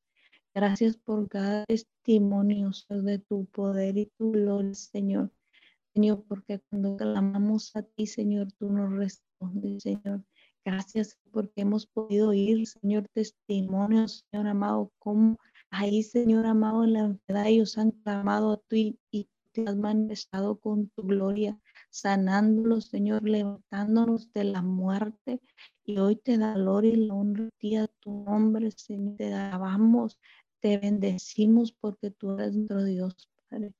[SPEAKER 2] Gracias por cada testimonio de tu poder y tu gloria, Señor. Señor, porque cuando clamamos a ti, Señor, tú nos respondes, Señor. Gracias porque hemos podido ir, Señor, testimonios, Señor amado, como ahí, Señor amado, en la enfermedad ellos han clamado a ti y te has manifestado con tu gloria sanándolos, Señor, levantándonos de la muerte. Y hoy te da gloria y la honra a tu nombre, Señor. Te alabamos, te bendecimos porque tú eres nuestro Dios, Padre.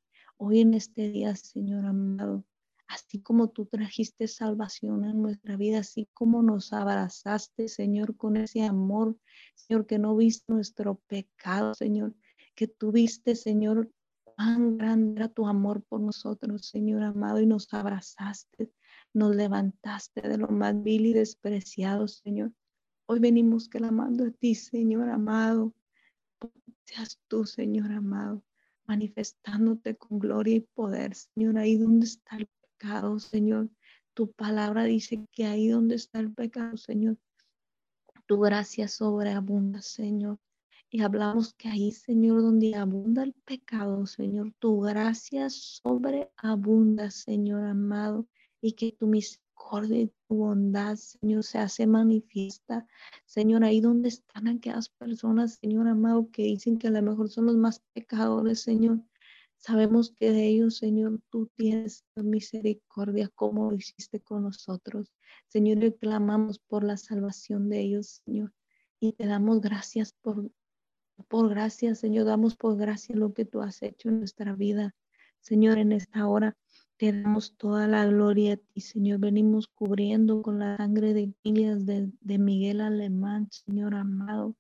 [SPEAKER 2] Hoy en este día, Señor amado, así como tú trajiste salvación en nuestra vida, así como nos abrazaste, Señor, con ese amor, Señor, que no viste nuestro pecado, Señor, que tuviste, Señor, Cuán grande era tu amor por nosotros, Señor amado, y nos abrazaste, nos levantaste de lo más vil y despreciado, Señor. Hoy venimos clamando a ti, Señor amado. Seas tú, Señor amado, manifestándote con gloria y poder, Señor, ahí donde está el pecado, Señor. Tu palabra dice que ahí donde está el pecado, Señor, tu gracia sobreabunda, Señor. Y hablamos que ahí, Señor, donde abunda el pecado, Señor, tu gracia sobreabunda, Señor amado, y que tu misericordia y tu bondad, Señor, se hace manifiesta. Señor, ahí donde están aquellas personas, Señor amado, que dicen que a lo mejor son los más pecadores, Señor. Sabemos que de ellos, Señor, tú tienes misericordia como lo hiciste con nosotros. Señor, le clamamos por la salvación de ellos, Señor. Y te damos gracias por por gracia, Señor, damos por gracia lo que tú has hecho en nuestra vida. Señor, en esta hora te damos toda la gloria a ti, Señor. Venimos cubriendo con la sangre de familias de, Miguel Alemán, Señor amado.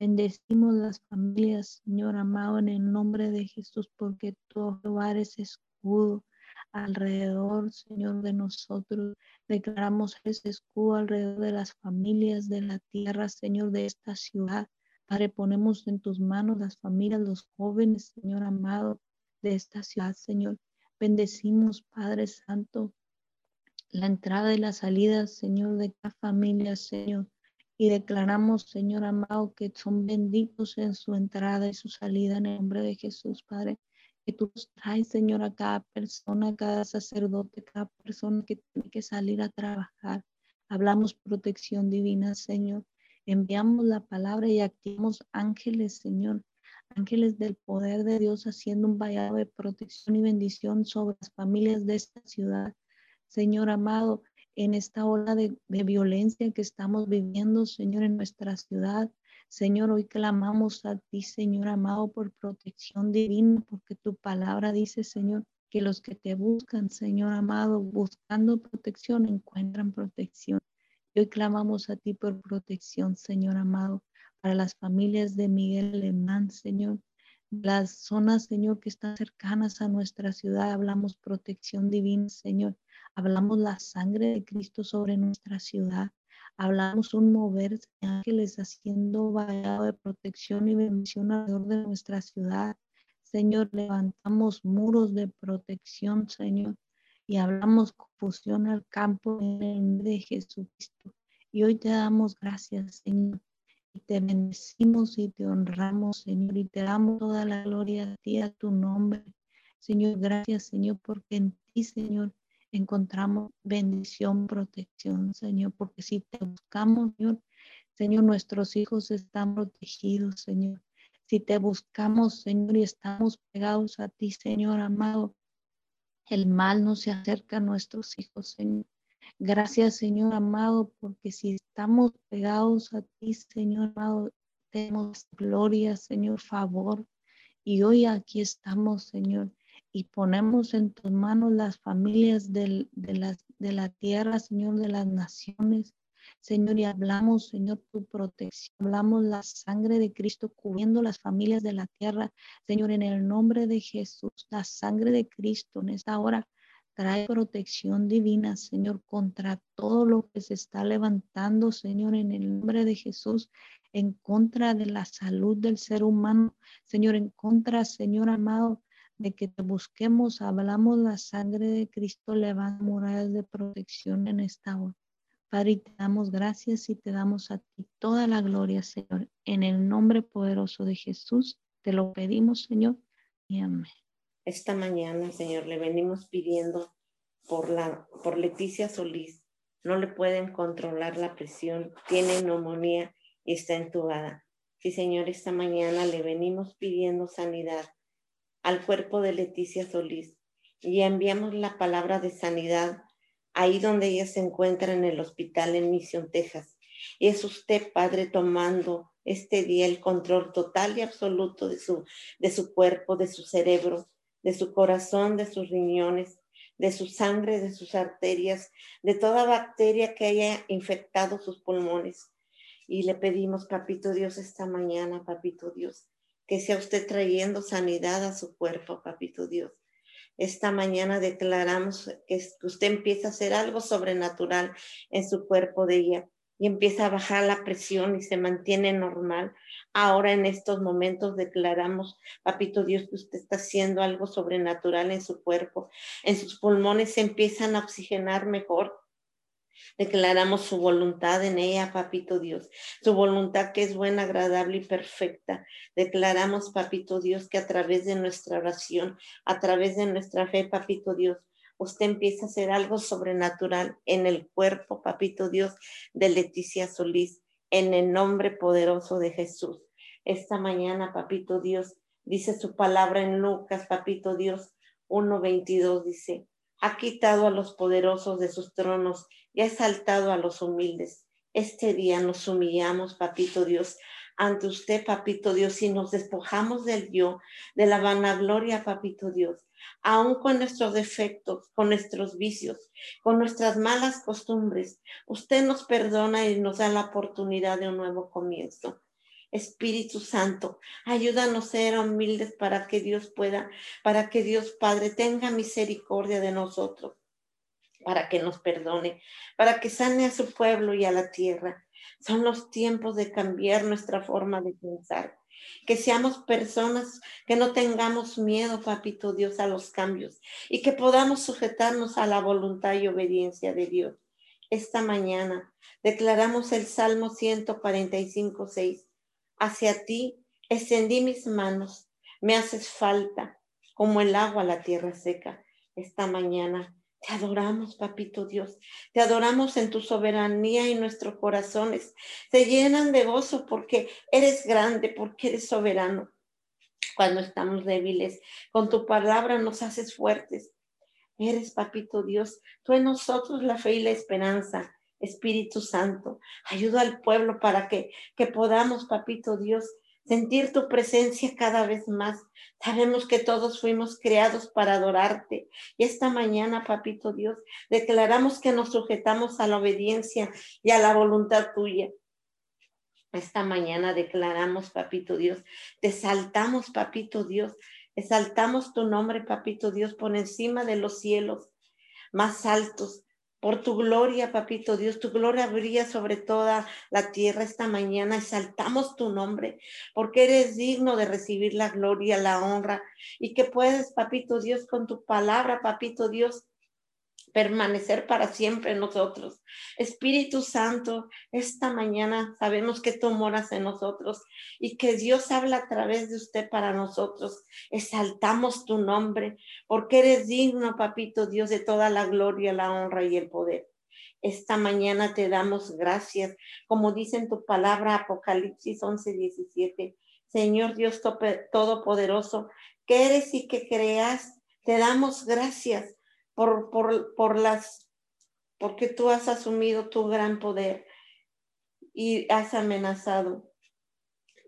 [SPEAKER 2] Bendecimos las familias, Señor amado, en el nombre de Jesús, porque tu hogar es escudo alrededor, Señor, de nosotros. Declaramos ese escudo alrededor de las familias de la tierra, Señor, de esta ciudad. Padre, ponemos en tus manos las familias, los jóvenes, Señor amado, de esta ciudad, Señor. Bendecimos, Padre Santo, la entrada y la salida, Señor, de cada familia, Señor. Y declaramos, Señor amado, que son benditos en su entrada y su salida en el nombre de Jesús, Padre. Que tú traes, Señor, a cada persona, a cada sacerdote, a cada persona que tiene que salir a trabajar. Hablamos protección divina, Señor enviamos la palabra y activamos ángeles, Señor, ángeles del poder de Dios haciendo un vallado de protección y bendición sobre las familias de esta ciudad. Señor amado, en esta ola de, de, violencia que estamos viviendo, Señor, en nuestra ciudad. Señor, hoy clamamos a ti, Señor amado, por protección divina, porque tu palabra dice, Señor, que los que te buscan, Señor amado, buscando protección, encuentran protección. Hoy clamamos a ti por protección, Señor amado, para las familias de Miguel Alemán, Señor. Las zonas, Señor, que están cercanas a nuestra ciudad, hablamos protección divina, Señor. Hablamos la sangre de Cristo sobre nuestra ciudad. Hablamos un mover de ángeles haciendo vallado de protección y bendición alrededor de nuestra ciudad. Señor, levantamos muros de protección, Señor, y hablamos confusión al campo en el nombre de Jesucristo. Y hoy te damos gracias, Señor, y te bendecimos y te honramos, Señor, y te damos toda la gloria a ti, a tu nombre. Señor, gracias, Señor, porque en ti, Señor, encontramos bendición, protección, Señor, porque si te buscamos, Señor, Señor, nuestros hijos están protegidos, Señor. Si te buscamos, Señor, y estamos pegados a ti, Señor amado, el mal no se acerca a nuestros hijos, Señor. Gracias, Señor amado, porque si estamos pegados a ti, Señor amado, tenemos gloria, Señor, favor. Y hoy aquí estamos, Señor, y ponemos en tus manos las familias de, de la tierra, Señor, de las naciones. Señor, y hablamos, Señor, tu protección, hablamos la sangre de Cristo cubriendo las familias de la tierra. Señor, en el nombre de Jesús, la sangre de Cristo en esta hora trae protección divina, Señor, contra todo lo que se está levantando, Señor, en el nombre de Jesús, en contra de la salud del ser humano, Señor, en contra, Señor amado, de que te busquemos, hablamos la sangre de Cristo, levanta murallas de protección en esta hora. Padre, te damos gracias y te damos a ti toda la gloria, Señor. En el nombre poderoso de Jesús, te lo pedimos, Señor, y amén.
[SPEAKER 3] Esta mañana, Señor, le venimos pidiendo por, la, por Leticia Solís. No le pueden controlar la presión, tiene neumonía y está entubada. Sí, Señor, esta mañana le venimos pidiendo sanidad al cuerpo de Leticia Solís y enviamos la palabra de sanidad ahí donde ella se encuentra en el hospital en Mission, Texas. Y es usted, Padre, tomando este día el control total y absoluto de su, de su cuerpo, de su cerebro, de su corazón, de sus riñones, de su sangre, de sus arterias, de toda bacteria que haya infectado sus pulmones. Y le pedimos, Papito Dios, esta mañana, Papito Dios, que sea usted trayendo sanidad a su cuerpo, Papito Dios esta mañana declaramos que usted empieza a hacer algo sobrenatural en su cuerpo de ella y empieza a bajar la presión y se mantiene normal. Ahora en estos momentos declaramos, papito Dios, que usted está haciendo algo sobrenatural en su cuerpo. En sus pulmones se empiezan a oxigenar mejor Declaramos su voluntad en ella, papito Dios, su voluntad que es buena, agradable y perfecta. Declaramos, papito Dios, que a través de nuestra oración, a través de nuestra fe, papito Dios, usted empieza a hacer algo sobrenatural en el cuerpo, papito Dios, de Leticia Solís, en el nombre poderoso de Jesús. Esta mañana, papito Dios, dice su palabra en Lucas, papito Dios, 1.22, dice, ha quitado a los poderosos de sus tronos y ha exaltado a los humildes. Este día nos humillamos, papito Dios, ante usted, papito Dios, y nos despojamos del yo, de la vanagloria, papito Dios, aún con nuestros defectos, con nuestros vicios, con nuestras malas costumbres. Usted nos perdona y nos da la oportunidad de un nuevo comienzo. Espíritu Santo, ayúdanos a ser humildes para que Dios pueda, para que Dios Padre tenga misericordia de nosotros, para que nos perdone, para que sane a su pueblo y a la tierra. Son los tiempos de cambiar nuestra forma de pensar. Que seamos personas que no tengamos miedo, papito Dios, a los cambios y que podamos sujetarnos a la voluntad y obediencia de Dios. Esta mañana declaramos el Salmo 145, 6 hacia ti extendí mis manos, me haces falta como el agua a la tierra seca. Esta mañana Te adoramos, papito Dios. Te adoramos en tu soberanía y nuestros corazones se llenan de gozo porque eres grande, porque eres soberano. Cuando estamos débiles, con tu palabra nos haces fuertes. Eres, papito Dios, tú en nosotros la fe y la esperanza. Espíritu Santo, ayuda al pueblo para que, que podamos, papito Dios, sentir tu presencia cada vez más. Sabemos que todos fuimos creados para adorarte. Y esta mañana, papito Dios, declaramos que nos sujetamos a la obediencia y a la voluntad tuya. Esta mañana declaramos, papito Dios, te saltamos, papito Dios, exaltamos tu nombre, papito Dios, por encima de los cielos más altos por tu gloria, papito Dios, tu gloria brilla sobre toda la tierra esta mañana. Exaltamos tu nombre, porque eres digno de recibir la gloria, la honra, y que puedes, papito Dios, con tu palabra, papito Dios, permanecer para siempre en nosotros. Espíritu Santo, esta mañana sabemos que tú moras en nosotros y que Dios habla a través de usted para nosotros. Exaltamos tu nombre porque eres digno, papito Dios, de toda la gloria, la honra y el poder. Esta mañana te damos gracias, como dice en tu palabra Apocalipsis 11, 17. Señor Dios Todopoderoso, que eres y que creas, te damos gracias por, por, por las, porque tú has asumido tu gran poder y has amenazado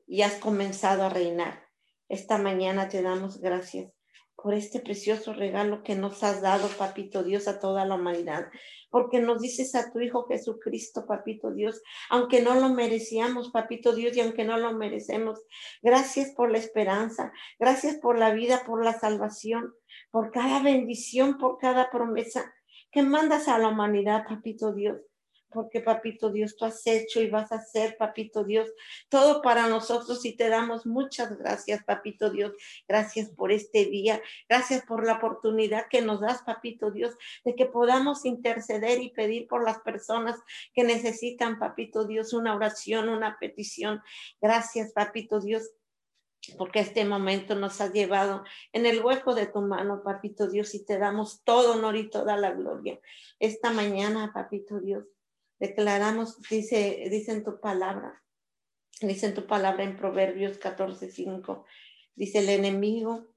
[SPEAKER 3] y has comenzado a reinar. Esta mañana te damos gracias por este precioso regalo que nos has dado, papito Dios, a toda la humanidad, porque nos dices a tu Hijo Jesucristo, papito Dios, aunque no lo merecíamos, papito Dios, y aunque no lo merecemos. Gracias por la esperanza, gracias por la vida, por la salvación por cada bendición, por cada promesa que mandas a la humanidad, papito Dios. Porque, papito Dios, tú has hecho y vas a hacer, papito Dios, todo para nosotros y te damos muchas gracias, papito Dios. Gracias por este día. Gracias por la oportunidad que nos das, papito Dios, de que podamos interceder y pedir por las personas que necesitan, papito Dios, una oración, una petición. Gracias, papito Dios porque este momento nos ha llevado en el hueco de tu mano, papito Dios, y te damos todo honor y toda la gloria. Esta mañana, papito Dios, declaramos, dice, dice en tu palabra, dice en tu palabra en Proverbios 14, 5, dice el enemigo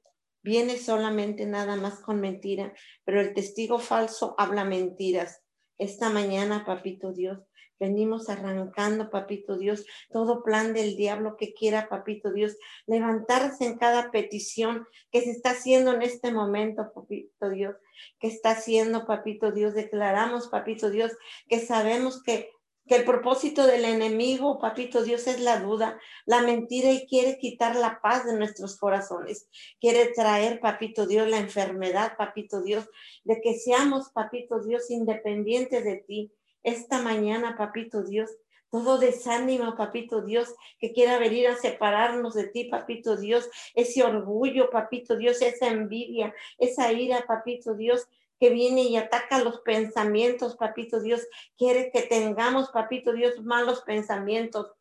[SPEAKER 3] viene solamente nada más con mentira, pero el testigo falso habla mentiras. Esta mañana, papito Dios, Venimos arrancando, papito Dios, todo plan del diablo que quiera, papito Dios, levantarse en cada petición que se está haciendo en este momento, papito Dios, que está haciendo, papito Dios. Declaramos, papito Dios, que sabemos que que el propósito del enemigo, papito Dios, es la duda, la mentira y quiere quitar la paz de nuestros corazones. Quiere traer, papito Dios, la enfermedad, papito Dios, de que seamos, papito Dios, independientes de ti, esta mañana, papito Dios, todo desánimo, papito Dios, que quiera venir a separarnos de ti, papito Dios, ese orgullo, papito Dios, esa envidia, esa ira, papito Dios, que viene y ataca los pensamientos, papito Dios, quiere que tengamos, papito Dios, malos pensamientos,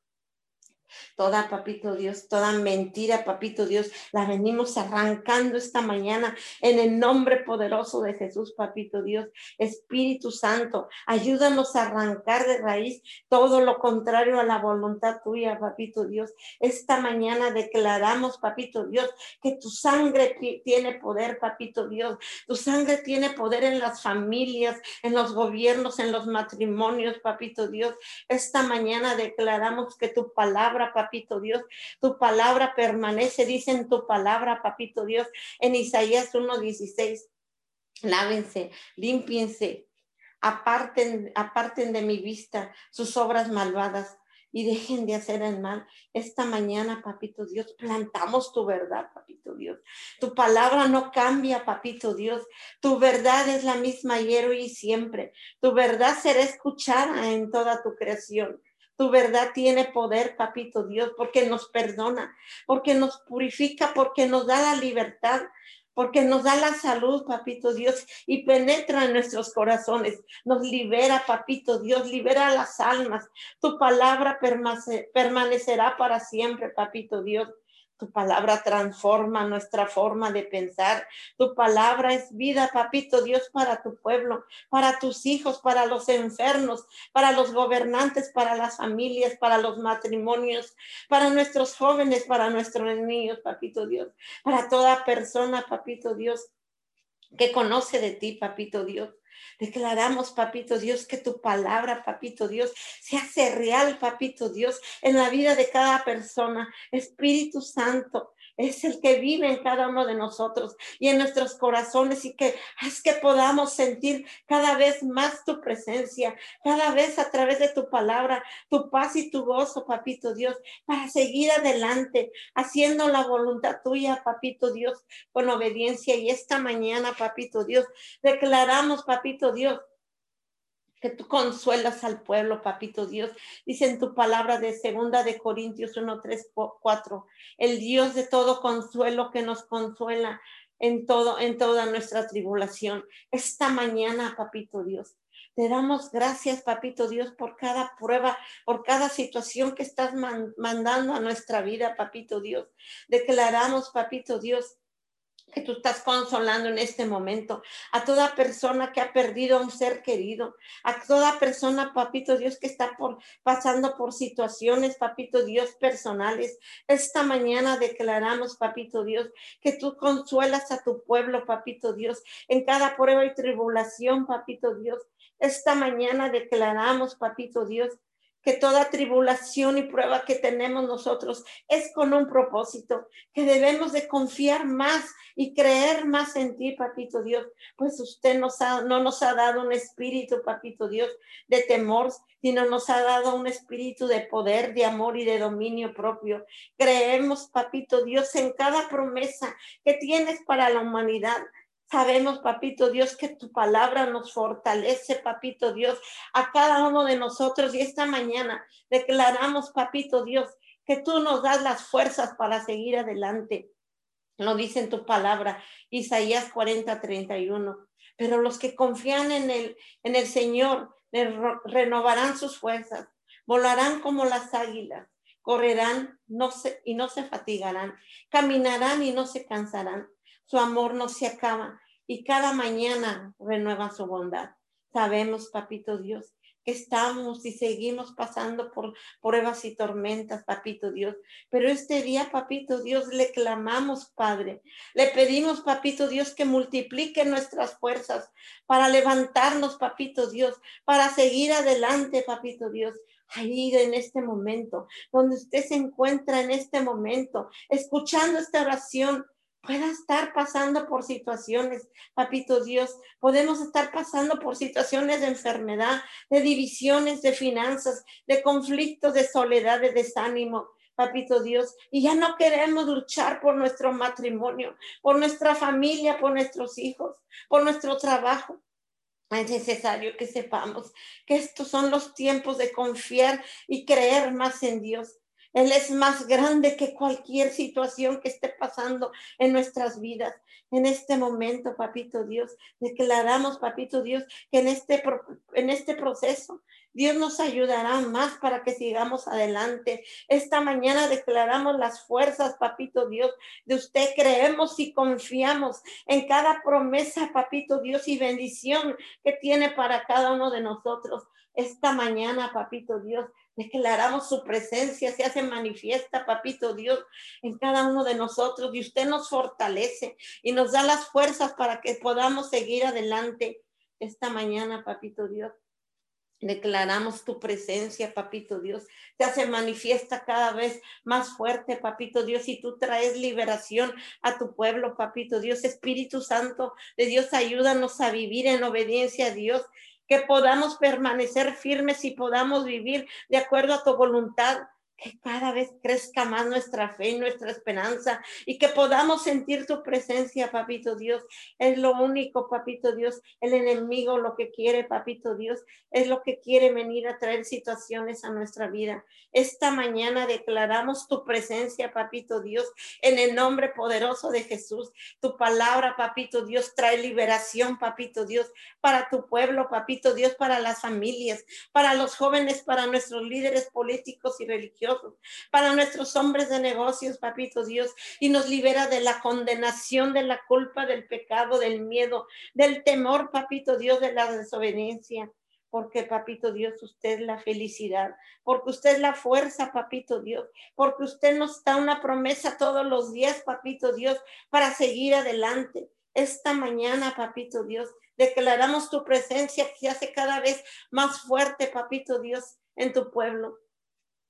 [SPEAKER 3] Toda, papito Dios, toda mentira, papito Dios, la venimos arrancando esta mañana en el nombre poderoso de Jesús, papito Dios. Espíritu Santo, ayúdanos a arrancar de raíz todo lo contrario a la voluntad tuya, papito Dios. Esta mañana declaramos, papito Dios, que tu sangre tiene poder, papito Dios. Tu sangre tiene poder en las familias, en los gobiernos, en los matrimonios, papito Dios. Esta mañana declaramos que tu palabra papito Dios. Tu palabra permanece, dice en tu palabra, papito Dios, en Isaías 1.16. Lávense, límpiense, aparten, aparten de mi vista sus obras malvadas y dejen de hacer el mal. Esta mañana, papito Dios, plantamos tu verdad, papito Dios. Tu palabra no cambia, papito Dios. Tu verdad es la misma ayer, y siempre. Tu verdad será escuchada en toda tu creación. Tu verdad tiene poder, papito Dios, porque nos perdona, porque nos purifica, porque nos da la libertad, porque nos da la salud, papito Dios, y penetra en nuestros corazones. Nos libera, papito Dios, libera las almas. Tu palabra permanecerá para siempre, papito Dios. Tu palabra transforma nuestra forma de pensar. Tu palabra es vida, papito Dios, para tu pueblo, para tus hijos, para los enfermos, para los gobernantes, para las familias, para los matrimonios, para nuestros jóvenes, para nuestros niños, papito Dios, para toda persona, papito Dios, que conoce de ti, papito Dios. Declaramos, papito Dios, que tu palabra, papito Dios, se hace real, papito Dios, en la vida de cada persona. Espíritu Santo, es el que vive en cada uno de nosotros y en nuestros corazones y que es que podamos sentir cada vez más tu presencia, cada vez a través de tu palabra, tu paz y tu gozo, papito Dios, para seguir adelante, haciendo la voluntad tuya, papito Dios, con obediencia. Y esta mañana, papito Dios, declaramos, papito Dios, que tú consuelas al pueblo, papito Dios. Dice en tu palabra de segunda de Corintios 1, 3, 4, el Dios de todo consuelo que nos consuela en todo, en toda nuestra tribulación. Esta mañana, papito Dios, te damos gracias, papito Dios, por cada prueba, por cada situación que estás mandando a nuestra vida, papito Dios. Declaramos, papito Dios, que tú estás consolando en este momento, a toda persona que ha perdido a un ser querido, a toda persona, papito Dios, que está por, pasando por situaciones, papito Dios, personales. Esta mañana declaramos, papito Dios, que tú consuelas a tu pueblo, papito Dios, en cada prueba y tribulación, papito Dios. Esta mañana declaramos, papito Dios, que toda tribulación y prueba que tenemos nosotros es con un propósito, que debemos de confiar más y creer más en ti, papito Dios, pues usted no nos ha dado un espíritu, papito Dios, de temor, sino nos ha dado un espíritu de poder, de amor y de dominio propio. Creemos, papito Dios, en cada promesa que tienes para la humanidad. Sabemos, papito Dios, que tu palabra nos fortalece, papito Dios, a cada uno de nosotros. Y esta mañana declaramos, papito Dios, que tú nos das las fuerzas para seguir adelante. Lo dice en tu palabra, Isaías 40, 31. Pero los que confían en el, en el Señor renovarán sus fuerzas, volarán como las águilas, correrán no se, y no se fatigarán, caminarán y no se cansarán su amor no se acaba y cada mañana renueva su bondad. Sabemos, papito Dios, que estamos y seguimos pasando por pruebas y tormentas, papito Dios. Pero este día, papito Dios, le clamamos, Padre. Le pedimos, papito Dios, que multiplique nuestras fuerzas para levantarnos, papito Dios, para seguir adelante, papito Dios. Ahí en este momento, donde usted se encuentra en este momento, escuchando esta oración, pueda estar pasando por situaciones, papito Dios. Podemos estar pasando por situaciones de enfermedad, de divisiones, de finanzas, de conflictos, de soledad, de desánimo. Papito Dios, y ya no queremos luchar por nuestro matrimonio, por nuestra familia, por nuestros hijos, por nuestro trabajo. Es necesario que sepamos que estos son los tiempos de confiar y creer más en Dios. Él es más grande que cualquier situación que esté pasando en nuestras vidas. En este momento, papito Dios, declaramos, papito Dios, que en este, en este proceso Dios nos ayudará más para que sigamos adelante. Esta mañana declaramos las fuerzas, papito Dios, de usted. Creemos y confiamos en cada promesa, papito Dios, y bendición que tiene para cada uno de nosotros. Esta mañana, papito Dios, Declaramos su presencia, se hace manifiesta, papito Dios, en cada uno de nosotros y usted nos fortalece y nos da las fuerzas para que podamos seguir adelante esta mañana, papito Dios. Declaramos tu presencia, papito Dios. Se hace manifiesta cada vez más fuerte, papito Dios, y tú traes liberación a tu pueblo, papito Dios. Espíritu Santo de Dios, ayúdanos a vivir en obediencia a Dios que podamos permanecer firmes y podamos vivir de acuerdo a tu voluntad que cada vez crezca más nuestra fe y nuestra esperanza y que podamos sentir tu presencia, papito Dios. Es lo único, papito Dios. El enemigo lo que quiere, papito Dios, es lo que quiere venir a traer situaciones a nuestra vida. Esta mañana declaramos tu presencia, papito Dios, en el nombre poderoso de Jesús. Tu palabra, papito Dios, trae liberación, papito Dios, para tu pueblo, papito Dios, para las familias, para los jóvenes, para nuestros líderes políticos y religiosos para nuestros hombres de negocios, papito Dios, y nos libera de la condenación, de la culpa, del pecado, del miedo, del temor, papito Dios, de la desobediencia porque papito Dios, usted es la felicidad, porque usted es la fuerza, papito Dios, porque usted nos da una promesa todos los días, papito Dios, para seguir adelante. Esta mañana, papito Dios, declaramos tu presencia que hace cada vez más fuerte, papito Dios, en tu pueblo.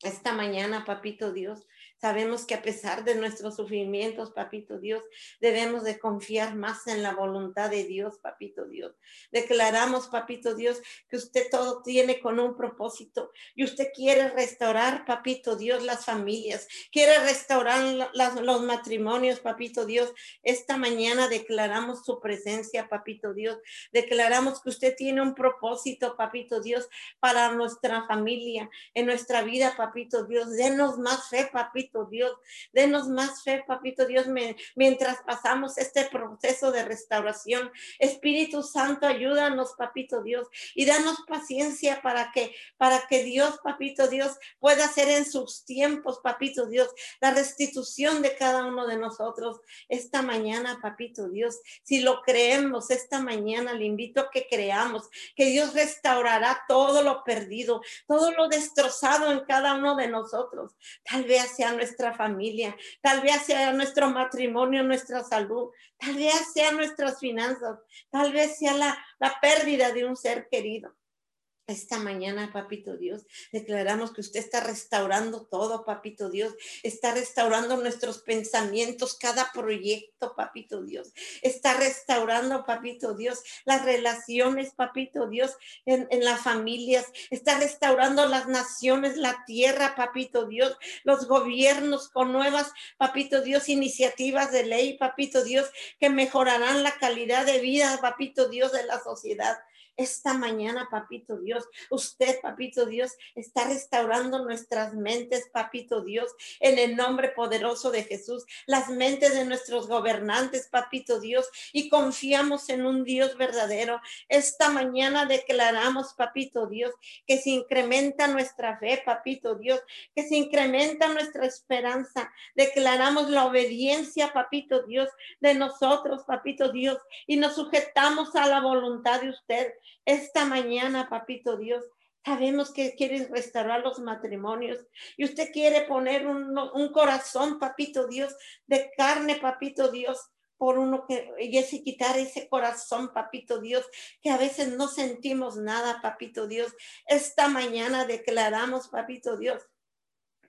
[SPEAKER 3] Esta mañana, papito Dios, Sabemos que a pesar de nuestros sufrimientos, papito Dios, debemos de confiar más en la voluntad de Dios, papito Dios. Declaramos, papito Dios, que usted todo tiene con un propósito y usted quiere restaurar, papito Dios, las familias, quiere restaurar los matrimonios, papito Dios. Esta mañana declaramos su presencia, papito Dios. Declaramos que usted tiene un propósito, papito Dios, para nuestra familia, en nuestra vida, papito Dios. Denos más fe, papito Dios. Denos más fe, papito Dios, mientras pasamos este proceso de restauración. Espíritu Santo, ayúdanos, papito Dios, y danos paciencia para que, para que Dios, papito Dios, pueda hacer en sus tiempos, papito Dios, la restitución de cada uno de nosotros. Esta mañana, papito Dios, si lo creemos, esta mañana le invito a que creamos que Dios restaurará todo lo perdido, todo lo destrozado en cada uno de nosotros. Tal vez sea nuestra familia, tal vez sea nuestro matrimonio, nuestra salud, tal vez sea nuestras finanzas, tal vez sea la, la pérdida de un ser querido. Esta mañana, papito Dios, declaramos que usted está restaurando todo, papito Dios. Está restaurando nuestros pensamientos, cada proyecto, papito Dios. Está restaurando, papito Dios, las relaciones, papito Dios, en, en, las familias. Está restaurando las naciones, la tierra, papito Dios, los gobiernos con nuevas, papito Dios, iniciativas de ley, papito Dios, que mejorarán la calidad de vida, papito Dios, de la sociedad. Esta mañana, papito Dios, usted, papito Dios, está restaurando nuestras mentes, papito Dios, en el nombre poderoso de Jesús, las mentes de nuestros gobernantes, papito Dios, y confiamos en un Dios verdadero. Esta mañana declaramos, papito Dios, que se incrementa nuestra fe, papito Dios, que se incrementa nuestra esperanza. Declaramos la obediencia, papito Dios, de nosotros, papito Dios, y nos sujetamos a la voluntad de usted. Esta mañana, papito Dios, sabemos que quieres restaurar los matrimonios y usted quiere poner un, un corazón, papito Dios, de carne, papito Dios, por uno que y ese quitar ese corazón, papito Dios, que a veces no sentimos nada, papito Dios. Esta mañana declaramos, papito Dios,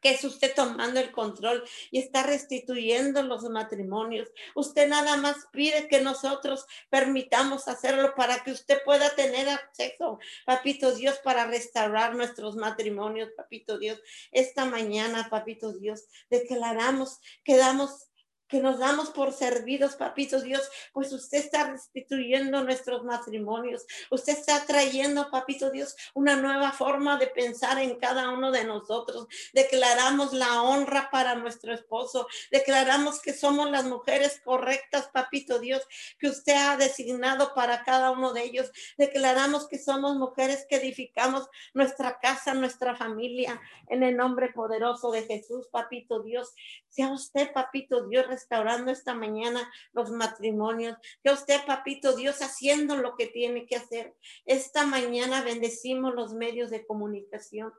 [SPEAKER 3] que es usted tomando el control y está restituyendo los matrimonios. Usted nada más pide que nosotros permitamos hacerlo para que usted pueda tener acceso, papito Dios, para restaurar nuestros matrimonios, papito Dios. Esta mañana, papito Dios, declaramos que damos que nos damos por servidos, papitos Dios, pues usted está restituyendo nuestros matrimonios. Usted está trayendo, papito Dios, una nueva forma de pensar en cada uno de nosotros. Declaramos la honra para nuestro esposo. Declaramos que somos las mujeres correctas, papito Dios, que usted ha designado para cada uno de ellos. Declaramos que somos mujeres que edificamos nuestra casa, nuestra familia, en el nombre poderoso de Jesús, papito Dios. Sea usted, papito Dios, restaurando esta mañana los matrimonios. Que usted, papito Dios, haciendo lo que tiene que hacer. Esta mañana bendecimos los medios de comunicación.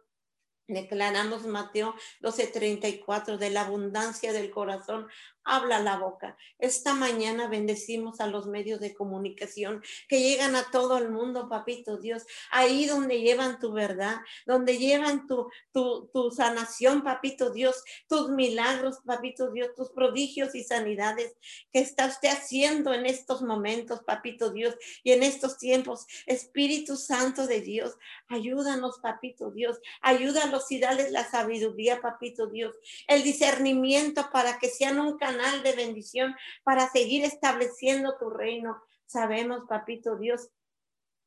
[SPEAKER 3] Declaramos Mateo 12:34, de la abundancia del corazón habla la boca. Esta mañana bendecimos a los medios de comunicación que llegan a todo el mundo, papito Dios, ahí donde llevan tu verdad, donde llevan tu, tu, tu sanación, papito Dios, tus milagros, papito Dios, tus prodigios y sanidades que está usted haciendo en estos momentos, papito Dios, y en estos tiempos. Espíritu Santo de Dios, ayúdanos, papito Dios, ayúdanos y dales la sabiduría, papito Dios, el discernimiento para que sean un de bendición para seguir estableciendo tu reino. Sabemos, papito Dios,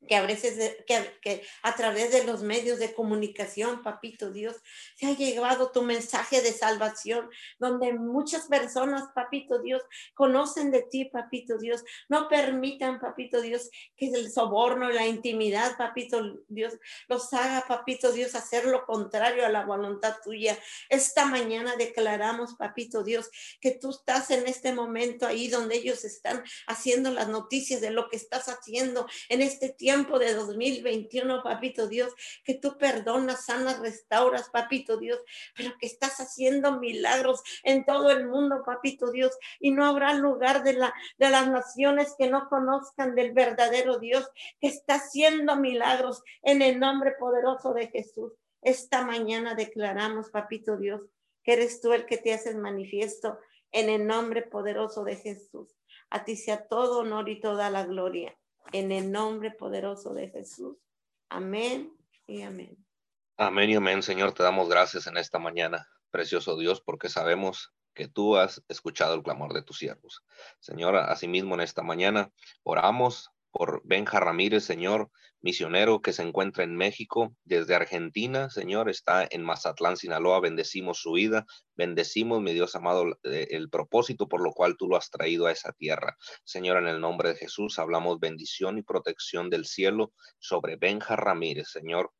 [SPEAKER 3] que a veces, que, a través de los medios de comunicación, papito Dios, se ha llegado tu mensaje de salvación, donde muchas personas, papito Dios, conocen de ti, papito Dios. No permitan, papito Dios, que el soborno, la intimidad, papito Dios, los haga, papito Dios, hacer lo contrario a la voluntad tuya. Esta mañana declaramos, papito Dios, que tú estás en este momento ahí donde ellos están haciendo las noticias de lo que estás haciendo en este tiempo tiempo de 2021, papito Dios, que tú perdonas, sanas, restauras, papito Dios, pero que estás haciendo milagros en todo el mundo, papito Dios, y no habrá lugar de, la, de las naciones que no conozcan del verdadero Dios, que está haciendo milagros en el nombre poderoso de Jesús. Esta mañana declaramos, papito Dios, que eres tú el que te haces manifiesto en el nombre poderoso de Jesús. A ti sea todo honor y toda la gloria en el nombre poderoso de Jesús. Amén y amén.
[SPEAKER 1] Amén y amén, Señor. Te damos gracias en esta mañana, precioso Dios, porque sabemos que tú has escuchado el clamor de tus siervos. Señor, asimismo en esta mañana oramos por Benja Ramírez, Señor, misionero que se encuentra en México, desde Argentina, Señor, está en Mazatlán, Sinaloa, bendecimos su vida, bendecimos, mi Dios amado, eh, el propósito por lo cual tú lo has traído a esa tierra. Señor, en el nombre de Jesús, hablamos bendición y protección del cielo sobre Benja Ramírez, Señor,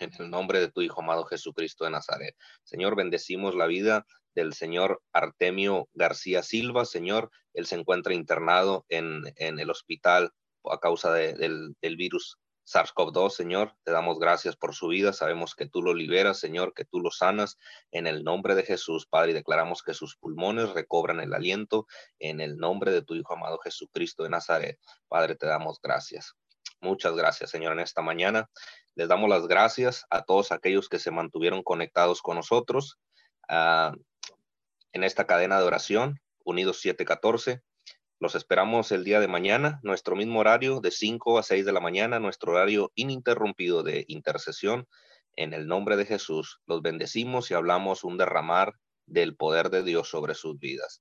[SPEAKER 1] en el nombre de tu Hijo amado Jesucristo de Nazaret. Señor, bendecimos la vida del señor Artemio García Silva, Señor, él se encuentra internado en, en el hospital a causa del, virus SARS-CoV-2, Señor. Te damos gracias por su vida. Sabemos que tú lo liberas, Señor, que tú lo sanas. En el nombre de Jesús, Padre, declaramos que sus pulmones recobran el aliento en el nombre de tu Hijo amado Jesucristo de Nazaret. Padre, te damos gracias. Muchas gracias, Señor, en esta mañana. Les damos las gracias a todos aquellos que se mantuvieron conectados con nosotros ah, en esta cadena de oración, Unidos 714. Los esperamos el día de mañana, nuestro mismo horario de 5 a 6 de la mañana, nuestro horario ininterrumpido de intercesión. En el nombre de Jesús, los bendecimos y hablamos un derramar del poder de Dios sobre sus vidas.